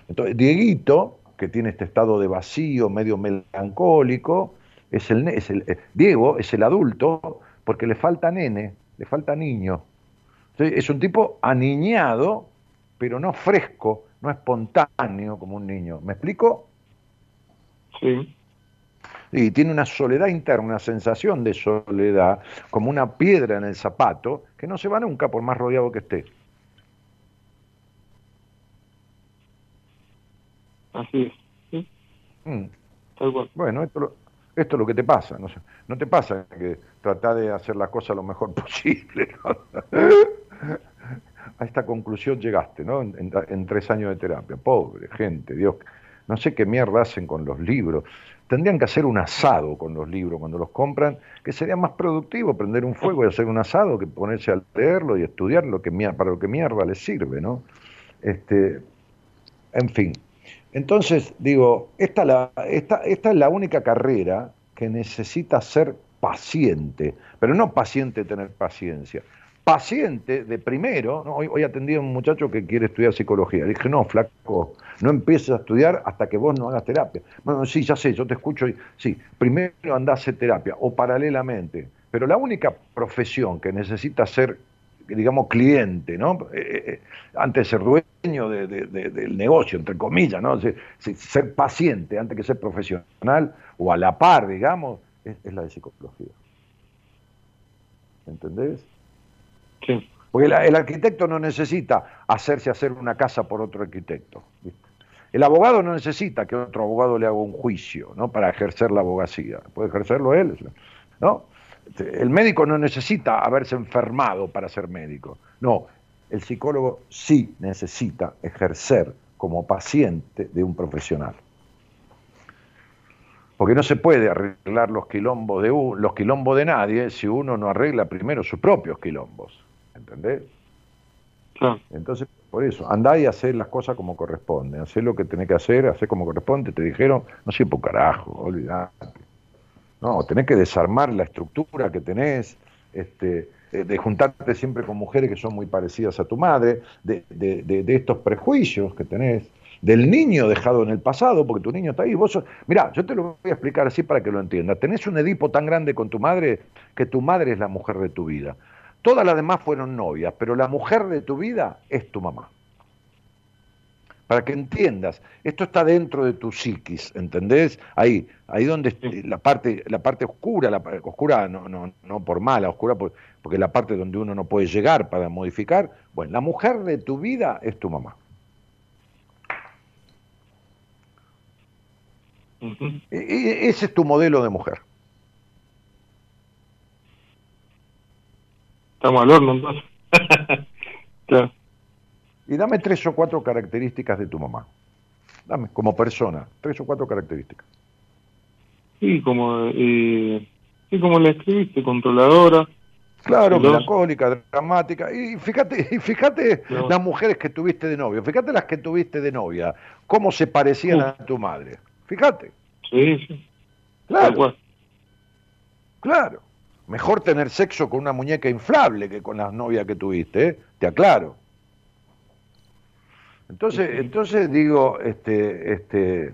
Entonces, Dieguito, que tiene este estado de vacío, medio melancólico, es el, es el eh, Diego es el adulto porque le falta nene, le falta niño. Es un tipo aniñado, pero no fresco, no espontáneo como un niño. ¿Me explico? Sí, Y tiene una soledad interna, una sensación de soledad, como una piedra en el zapato, que no se va nunca por más rodeado que esté. así es. Sí, Mm. Bueno, esto, lo- esto es lo que te pasa. No, no te pasa que tratás de hacer las cosas lo mejor posible. A esta conclusión llegaste, ¿no? En, en- en tres años de terapia. Pobre gente, Dios. No sé qué mierda hacen con los libros. Tendrían que hacer un asado con los libros cuando los compran, que sería más productivo prender un fuego y hacer un asado que ponerse a leerlo y estudiar lo que para lo que mierda les sirve, ¿no? Este, en fin. Entonces, digo, esta, la- esta, es la única carrera que necesita ser paciente, pero no paciente tener paciencia. Paciente de primero, ¿no? hoy, hoy atendí a un muchacho que quiere estudiar psicología. Dije, no, flaco, no empieces a estudiar hasta que vos no hagas terapia. Bueno, sí, ya sé, yo te escucho y sí, primero andá a hacer terapia o paralelamente. Pero la única profesión que necesita ser digamos, cliente, ¿no? Eh, eh, antes de ser dueño de- de- de- del negocio, entre comillas, ¿no? Se- se- ser paciente antes que ser profesional o a la par, digamos, es, es la de psicología. ¿Entendés? Sí, Porque el arquitecto no necesita hacerse hacer una casa por otro arquitecto. El abogado no necesita que otro abogado le haga un juicio, ¿no? Para ejercer la abogacía. Puede ejercerlo él, ¿no? El médico no necesita haberse enfermado para ser médico. No, el psicólogo sí necesita ejercer como paciente de un profesional. Porque no se puede arreglar los quilombos de u- los quilombos de nadie si uno no arregla primero sus propios quilombos. ¿Entendés? claro. Entonces, por eso, andá y hacé las cosas como corresponden, hacé lo que tenés que hacer, hacé como corresponde, te dijeron, no sé por carajo, olvidate. No, tenés que desarmar la estructura que tenés, este, de juntarte siempre con mujeres que son muy parecidas a tu madre, de, de- de- de estos prejuicios que tenés, del niño dejado en el pasado, porque tu niño está ahí. Vos sos- mirá, yo te lo voy a explicar así para que lo entiendas. Tenés un Edipo tan grande con tu madre que tu madre es la mujer de tu vida. Todas las demás fueron novias, pero la mujer de tu vida es tu mamá. para que entiendas. Esto está dentro de tu psiquis, ¿entendés? Ahí, ahí donde la parte, la parte oscura, la oscura no, no, no por mala, oscura porque la parte donde uno no puede llegar para modificar. Bueno, la mujer de tu vida es tu mamá. E, ese es tu modelo de mujer. Estamos al horno entonces. Y dame tres o cuatro características de tu mamá. Dame, como persona, tres o cuatro características. Sí, como, eh, sí, como la escribiste, controladora. Claro, melancólica, dramática. Y fíjate, y fíjate las mujeres que tuviste de novio, fíjate las que tuviste de novia, cómo se parecían a tu madre. Fíjate. Sí, sí. Claro. Claro. Mejor tener sexo con una muñeca inflable que con las novias que tuviste, ¿eh? te aclaro. Entonces, entonces digo, este, este,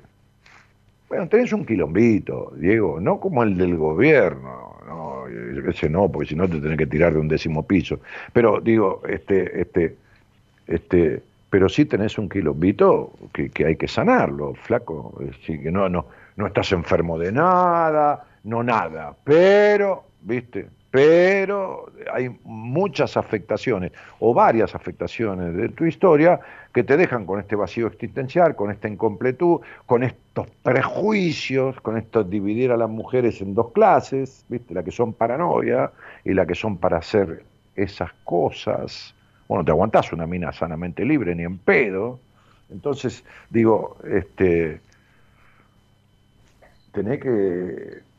bueno, tenés un quilombito, Diego, no como el del gobierno, no, ese no, porque si no te tenés que tirar de un décimo piso. Pero digo, este, este, este, pero sí tenés un quilombito que, que hay que sanarlo, flaco. Sí, que no, no, no estás enfermo de nada, no nada, pero, viste, pero hay muchas afectaciones o varias afectaciones de tu historia que te dejan con este vacío existencial, con esta incompletud, con estos prejuicios, con esto dividir a las mujeres en dos clases, ¿viste? la que son paranoia y la que son para hacer esas cosas. Bueno, te aguantás una mina sanamente libre ni en pedo. Entonces, digo, este tenés que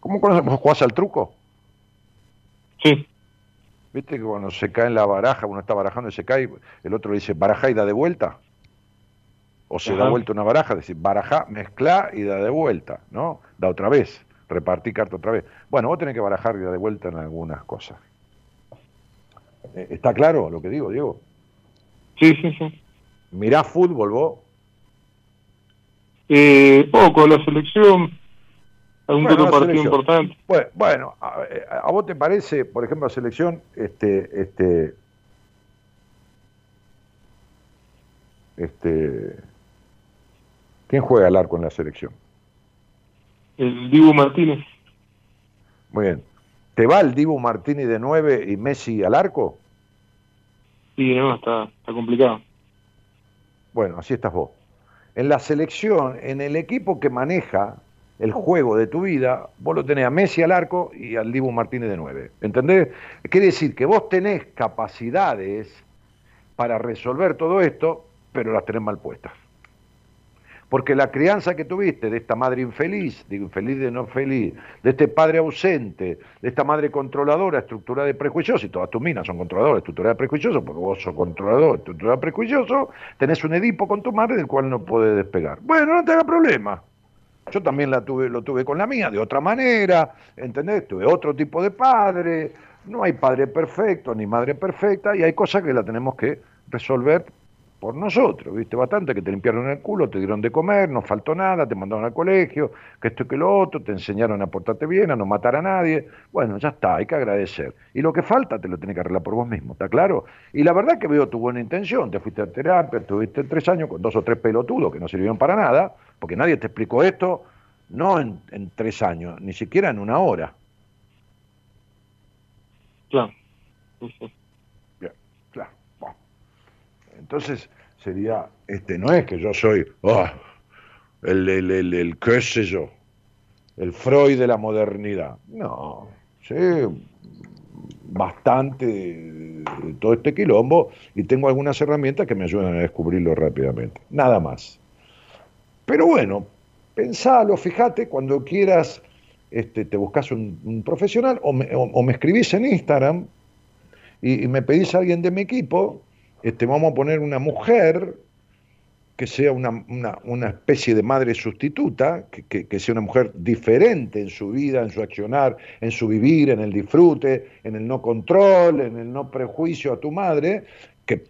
¿Cómo conoces? ¿Jugás al truco? Sí. ¿Viste que cuando se cae en la baraja, uno está barajando y se cae, el otro le dice baraja y da de vuelta? O se da vuelta una baraja, es decir, baraja, mezcla y da de vuelta, ¿no? Da otra vez, repartí carta otra vez. Bueno, vos tenés que barajar y dar de vuelta en algunas cosas. Eh, ¿Está claro lo que digo, Diego? Sí, sí, sí. ¿Mirás fútbol vos? Eh, poco, la selección bueno, partido importante. Bueno, a, vos te parece, por ejemplo, la selección, este, este, este, ¿quién juega al arco en la selección? El Dibu Martínez. Muy bien. ¿Te va el Dibu Martínez de 9 y Messi al arco? Sí, no, está, está complicado. Bueno, así estás vos. En la selección, en el equipo que maneja el juego de tu vida, vos lo tenés a Messi al arco y al Dibu Martínez de 9. ¿Entendés? Quiere decir que vos tenés capacidades para resolver todo esto, pero las tenés mal puestas. Porque la crianza que tuviste de esta madre infeliz, digo infeliz de no feliz, de este padre ausente, de esta madre controladora, estructurada de prejuiciosos, y todas tus minas son controladoras, estructuradas de prejuiciosos, porque vos sos controlador, estructurada de prejuicioso, tenés un Edipo con tu madre del cual no puedes despegar. Bueno, no te haga problema. Yo también la tuve, lo tuve con la mía, de otra manera, ¿entendés? Tuve otro tipo de padre, no hay padre perfecto ni madre perfecta, y hay cosas que la tenemos que resolver por nosotros, ¿viste? Bastante que te limpiaron el culo, te dieron de comer, no faltó nada, te mandaron al colegio, que esto y que lo otro, te enseñaron a portarte bien, a no matar a nadie. Bueno, ya está, hay que agradecer. Y lo que falta te lo tienes que arreglar por vos mismo, ¿está claro? Y la verdad que veo tu buena intención, te fuiste a terapia, tuviste tres años con dos o tres pelotudos que no sirvieron para nada, porque nadie te explicó esto, no en, tres años, ni siquiera en una hora. Claro. Entonces sería, este, no es que yo soy, oh, el, el, el, sé yo, el Freud de la modernidad. No, sé bastante todo este quilombo y tengo algunas herramientas que me ayudan a descubrirlo rápidamente. Nada más. Pero bueno, pensalo, fíjate, cuando quieras, este, te buscas un, profesional o me, o, me, escribís en Instagram y, me pedís a alguien de mi equipo, este, vamos a poner una mujer que sea una, una, especie de madre sustituta, que, que, sea una mujer diferente en su vida, en su accionar, en su vivir, en el disfrute, en el no control, en el no prejuicio a tu madre, que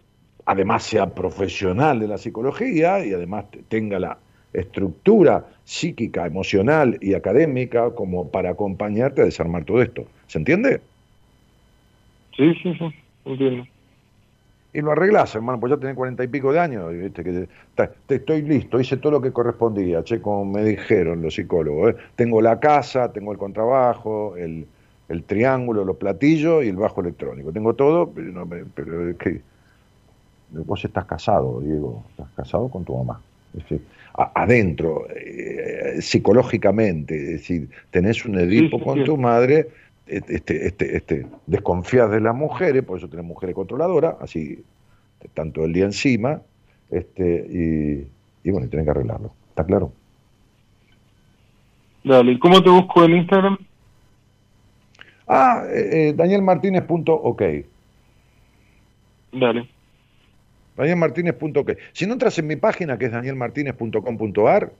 además sea profesional de la psicología y además tenga la estructura psíquica, emocional y académica como para acompañarte a desarmar todo esto. ¿Se entiende? Sí, sí, sí, entiendo. Y lo arreglás, hermano, pues ya tenés cuarenta y pico de años, ¿viste? que te- estoy listo, hice todo lo que correspondía, che, como me dijeron los psicólogos, ¿eh? tengo la casa, tengo el contrabajo, el, el triángulo, los platillos y el bajo electrónico, tengo todo, pero, no, pero es que vos estás casado, Diego, estás casado con tu mamá. Es decir, a- adentro, eh, psicológicamente, es decir, tenés un Edipo sí, con sí. tu madre, este, este, este, desconfías de las mujeres, por eso tenés mujeres controladoras, así todo el día encima, este, y, y bueno, y tenés que arreglarlo. ¿Está claro? Dale, ¿y cómo te busco en Instagram? Ah, eh, eh, danielmartinez.ok. Dale. danielmartinez.ok. Si no entras en mi página, que es danielmartinez.com.ar,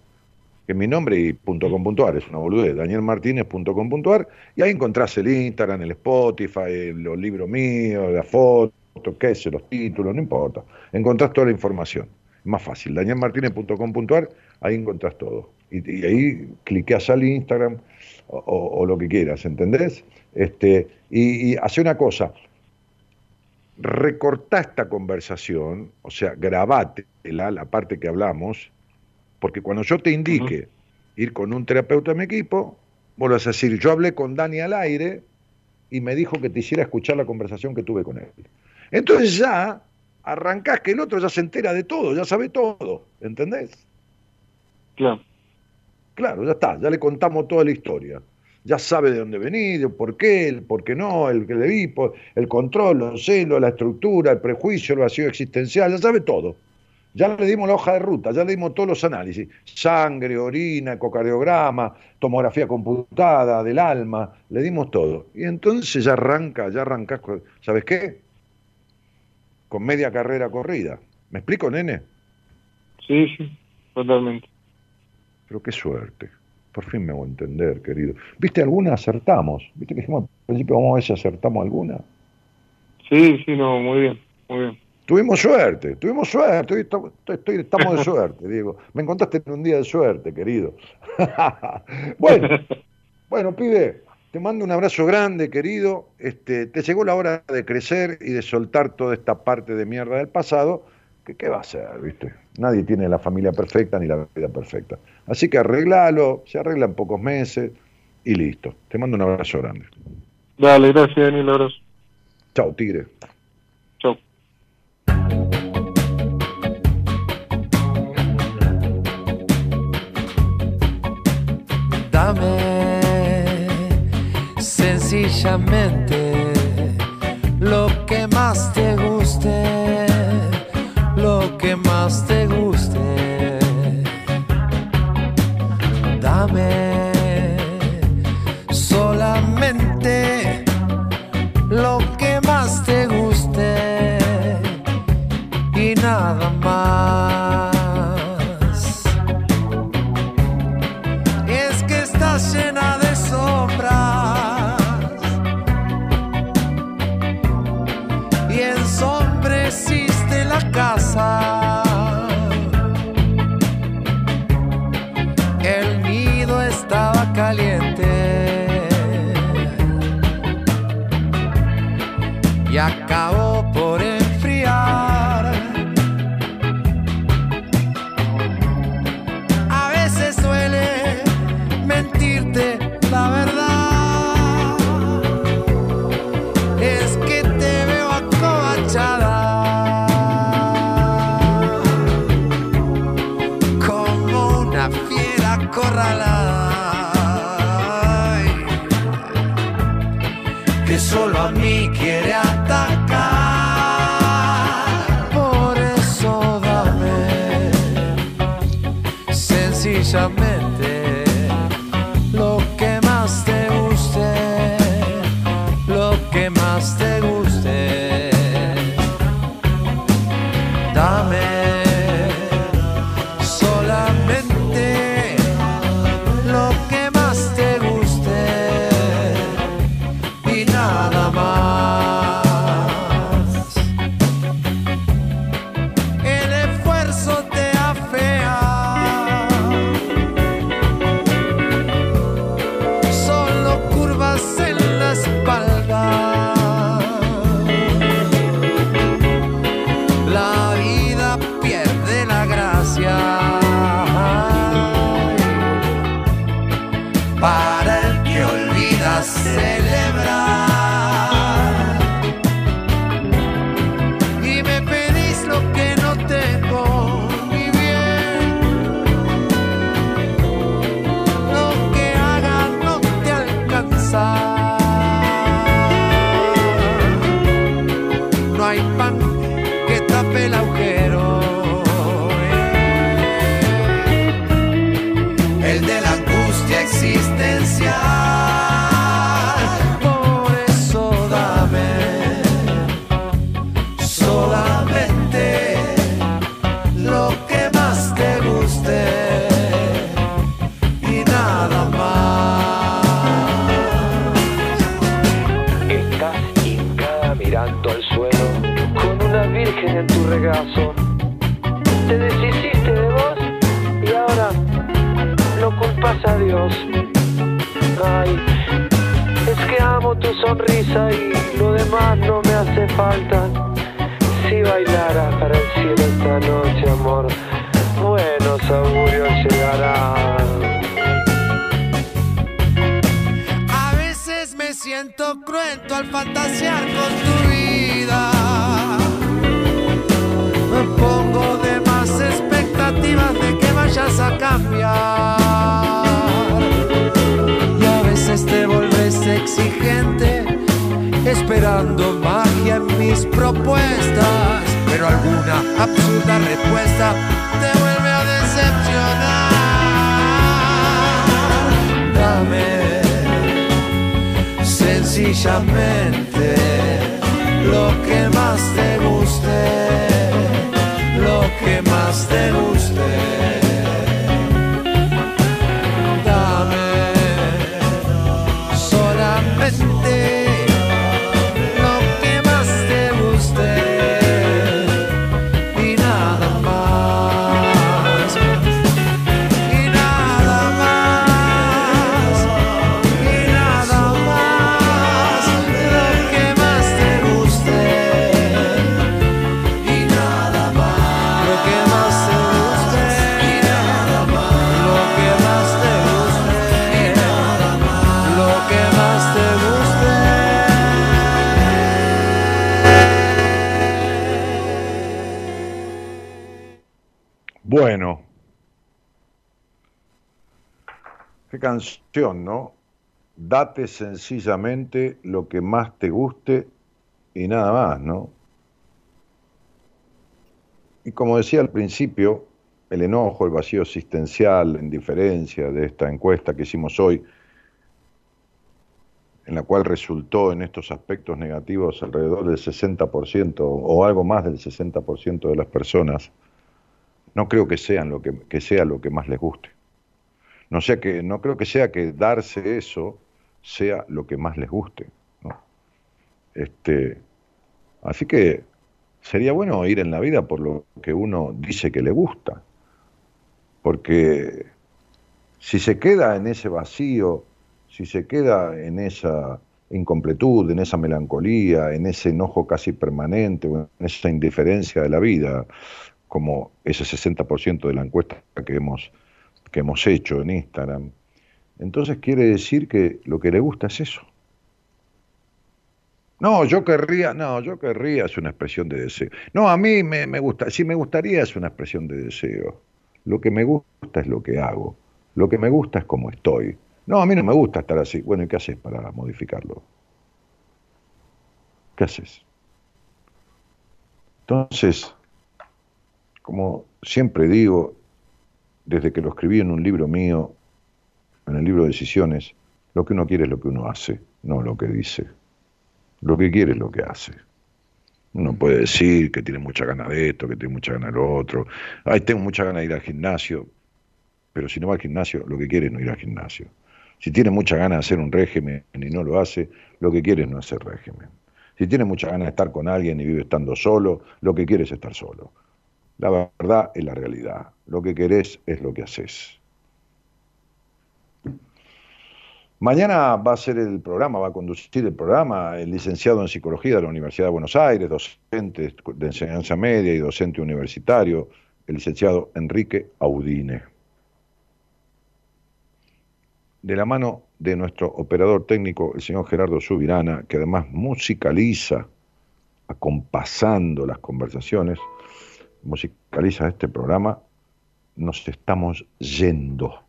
que es mi nombre y .com.ar, es una boludez, danielmartinez.com.ar, y ahí encontrás el Instagram, el Spotify, los libros míos, la foto, qué sé, los títulos, no importa. Encontrás toda la información. Más fácil, danielmartinez.com.ar, ahí encontrás todo. Y, ahí cliqueas al Instagram o, lo que quieras, ¿entendés? Este, y, hace una cosa, recortá esta conversación, o sea, grabátela, la parte que hablamos, porque cuando yo te indique ir con un terapeuta en mi equipo, vos lo vas a decir, yo hablé con Dani al aire y me dijo que te hiciera escuchar la conversación que tuve con él. Entonces ya arrancás que el otro ya se entera de todo, ya sabe todo, ¿entendés? Claro. Claro, ya está, ya le contamos toda la historia. Ya sabe de dónde venir, el por qué, el por qué no, el que le vi, el control, los celos, la estructura, el prejuicio, el vacío existencial, ya sabe todo. Ya le dimos la hoja de ruta, ya le dimos todos los análisis. Sangre, orina, ecocardiograma, tomografía computada del alma, le dimos todo. Y entonces ya arranca, ya arrancás, con- ¿sabes qué? Con media carrera corrida. ¿Me explico, nene? Sí, sí, totalmente. Pero qué suerte. Por fin me hago entender, querido. ¿Viste alguna? Acertamos. ¿Viste que dijimos al principio vamos a ver si acertamos alguna? Sí, sí, no, muy bien, muy bien. Tuvimos suerte, tuvimos suerte. Hoy estamos, estoy- estamos de suerte, Diego. Me encontraste en un día de suerte, querido. bueno, bueno, pibe, te mando un abrazo grande, querido. Este, te llegó la hora de crecer y de soltar toda esta parte de mierda del pasado. que ¿Qué va a hacer, viste? Nadie tiene la familia perfecta ni la vida perfecta. Así que arreglalo, se arregla en pocos meses y listo. Te mando un abrazo grande. Dale, gracias, Daniel, abrazo. Chao, tigre. Dame sencillamente lo que más te guste, lo que más te guste. Canción, ¿no? Date sencillamente lo que más te guste y nada más, ¿no? Y como decía al principio, el enojo, el vacío existencial, la indiferencia de esta encuesta que hicimos hoy, en la cual resultó en estos aspectos negativos alrededor del 60% o algo más del 60% de las personas, no creo que sean lo que, que sea lo que más les guste. No sea que, no creo que sea que darse eso sea lo que más les guste. Este, así que sería bueno ir en la vida por lo que uno dice que le gusta. Porque si se queda en ese vacío, si se queda en esa incompletud, en esa melancolía, en ese enojo casi permanente, en esa indiferencia de la vida, como ese 60% de la encuesta que hemos, que hemos hecho en Instagram, entonces quiere decir que lo que le gusta es eso. No, yo querría, no, yo querría es una expresión de deseo. No, a mí me, gusta, si me gustaría es una expresión de deseo. Lo que me gusta es lo que hago. Lo que me gusta es cómo estoy. No, a mí no me gusta estar así. Bueno, ¿y qué haces para modificarlo? ¿Qué haces? Entonces, como siempre digo, desde que lo escribí en un libro mío, en el libro de Decisiones, lo que uno quiere es lo que uno hace, no lo que dice. Lo que quiere es lo que hace. Uno puede decir que tiene mucha ganas de esto, que tiene mucha ganas de lo otro. Ay, tengo mucha ganas de ir al gimnasio, pero si no va al gimnasio, lo que quiere es no ir al gimnasio. Si tiene mucha ganas de hacer un régimen y no lo hace, lo que quiere es no hacer régimen. Si tiene mucha ganas de estar con alguien y vive estando solo, lo que quiere es estar solo. La verdad es la realidad. Lo que querés es lo que haces. Mañana va a ser el programa, va a conducir el programa el licenciado en Psicología de la Universidad de Buenos Aires, docente de enseñanza media y docente universitario, el licenciado Enrique Audine. De la mano de nuestro operador técnico, el señor Gerardo Subirana, que además musicaliza, acompasando las conversaciones, musicaliza este programa, nos estamos yendo.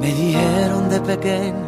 Me dijeron de pequeño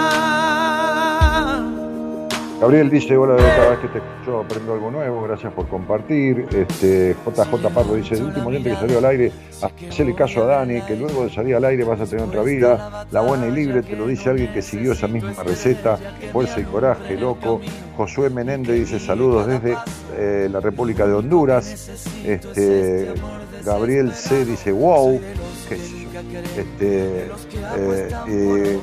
Gabriel dice, hola, cada vez que te escucho aprendo algo nuevo, gracias por compartir. Este, JJ Pardo dice, el último oyente que salió al aire, hacele caso a Dani, que luego de salir al aire vas a tener otra vida, la buena y libre, te lo dice alguien que siguió esa misma receta, fuerza y coraje, loco. Josué Menéndez dice, saludos desde eh, la República de Honduras. Este, Gabriel C dice, wow, qué sé yo. Este, eh, eh,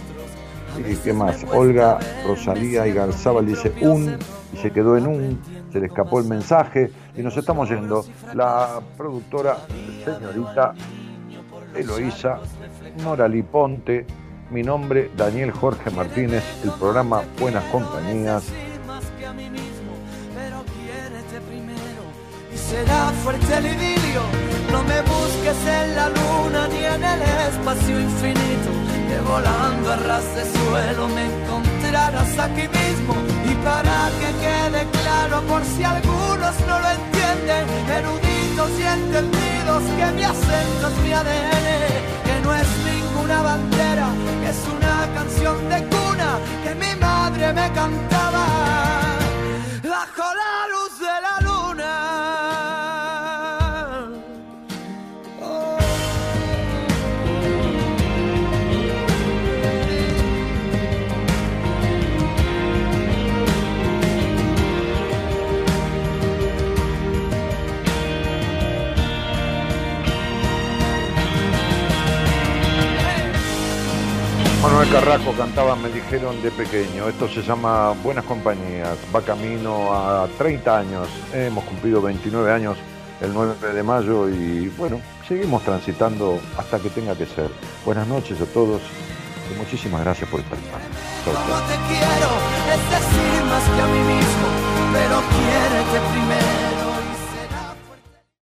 ¿Y qué más? Olga, Rosalía y Garzabal dice un y se quedó en un, se le escapó el mensaje y nos estamos yendo. La productora, señorita Eloísa Norali Ponte, mi nombre Daniel Jorge Martínez, el programa Buenas Compañías. Que volando a ras de suelo me encontrarás aquí mismo. Y para que quede claro, por si algunos no lo entienden, eruditos y entendidos, que mi acento es mi ADN, que no es ninguna bandera, que es una canción de cuna que mi madre me cantaba bajo la Manuel Carrasco cantaba Me dijeron de pequeño. Esto se llama Buenas Compañías. Va camino a 30 años. Hemos cumplido 29 años el 9 de mayo y bueno, seguimos transitando hasta que tenga que ser. Buenas noches a todos y muchísimas gracias por estar.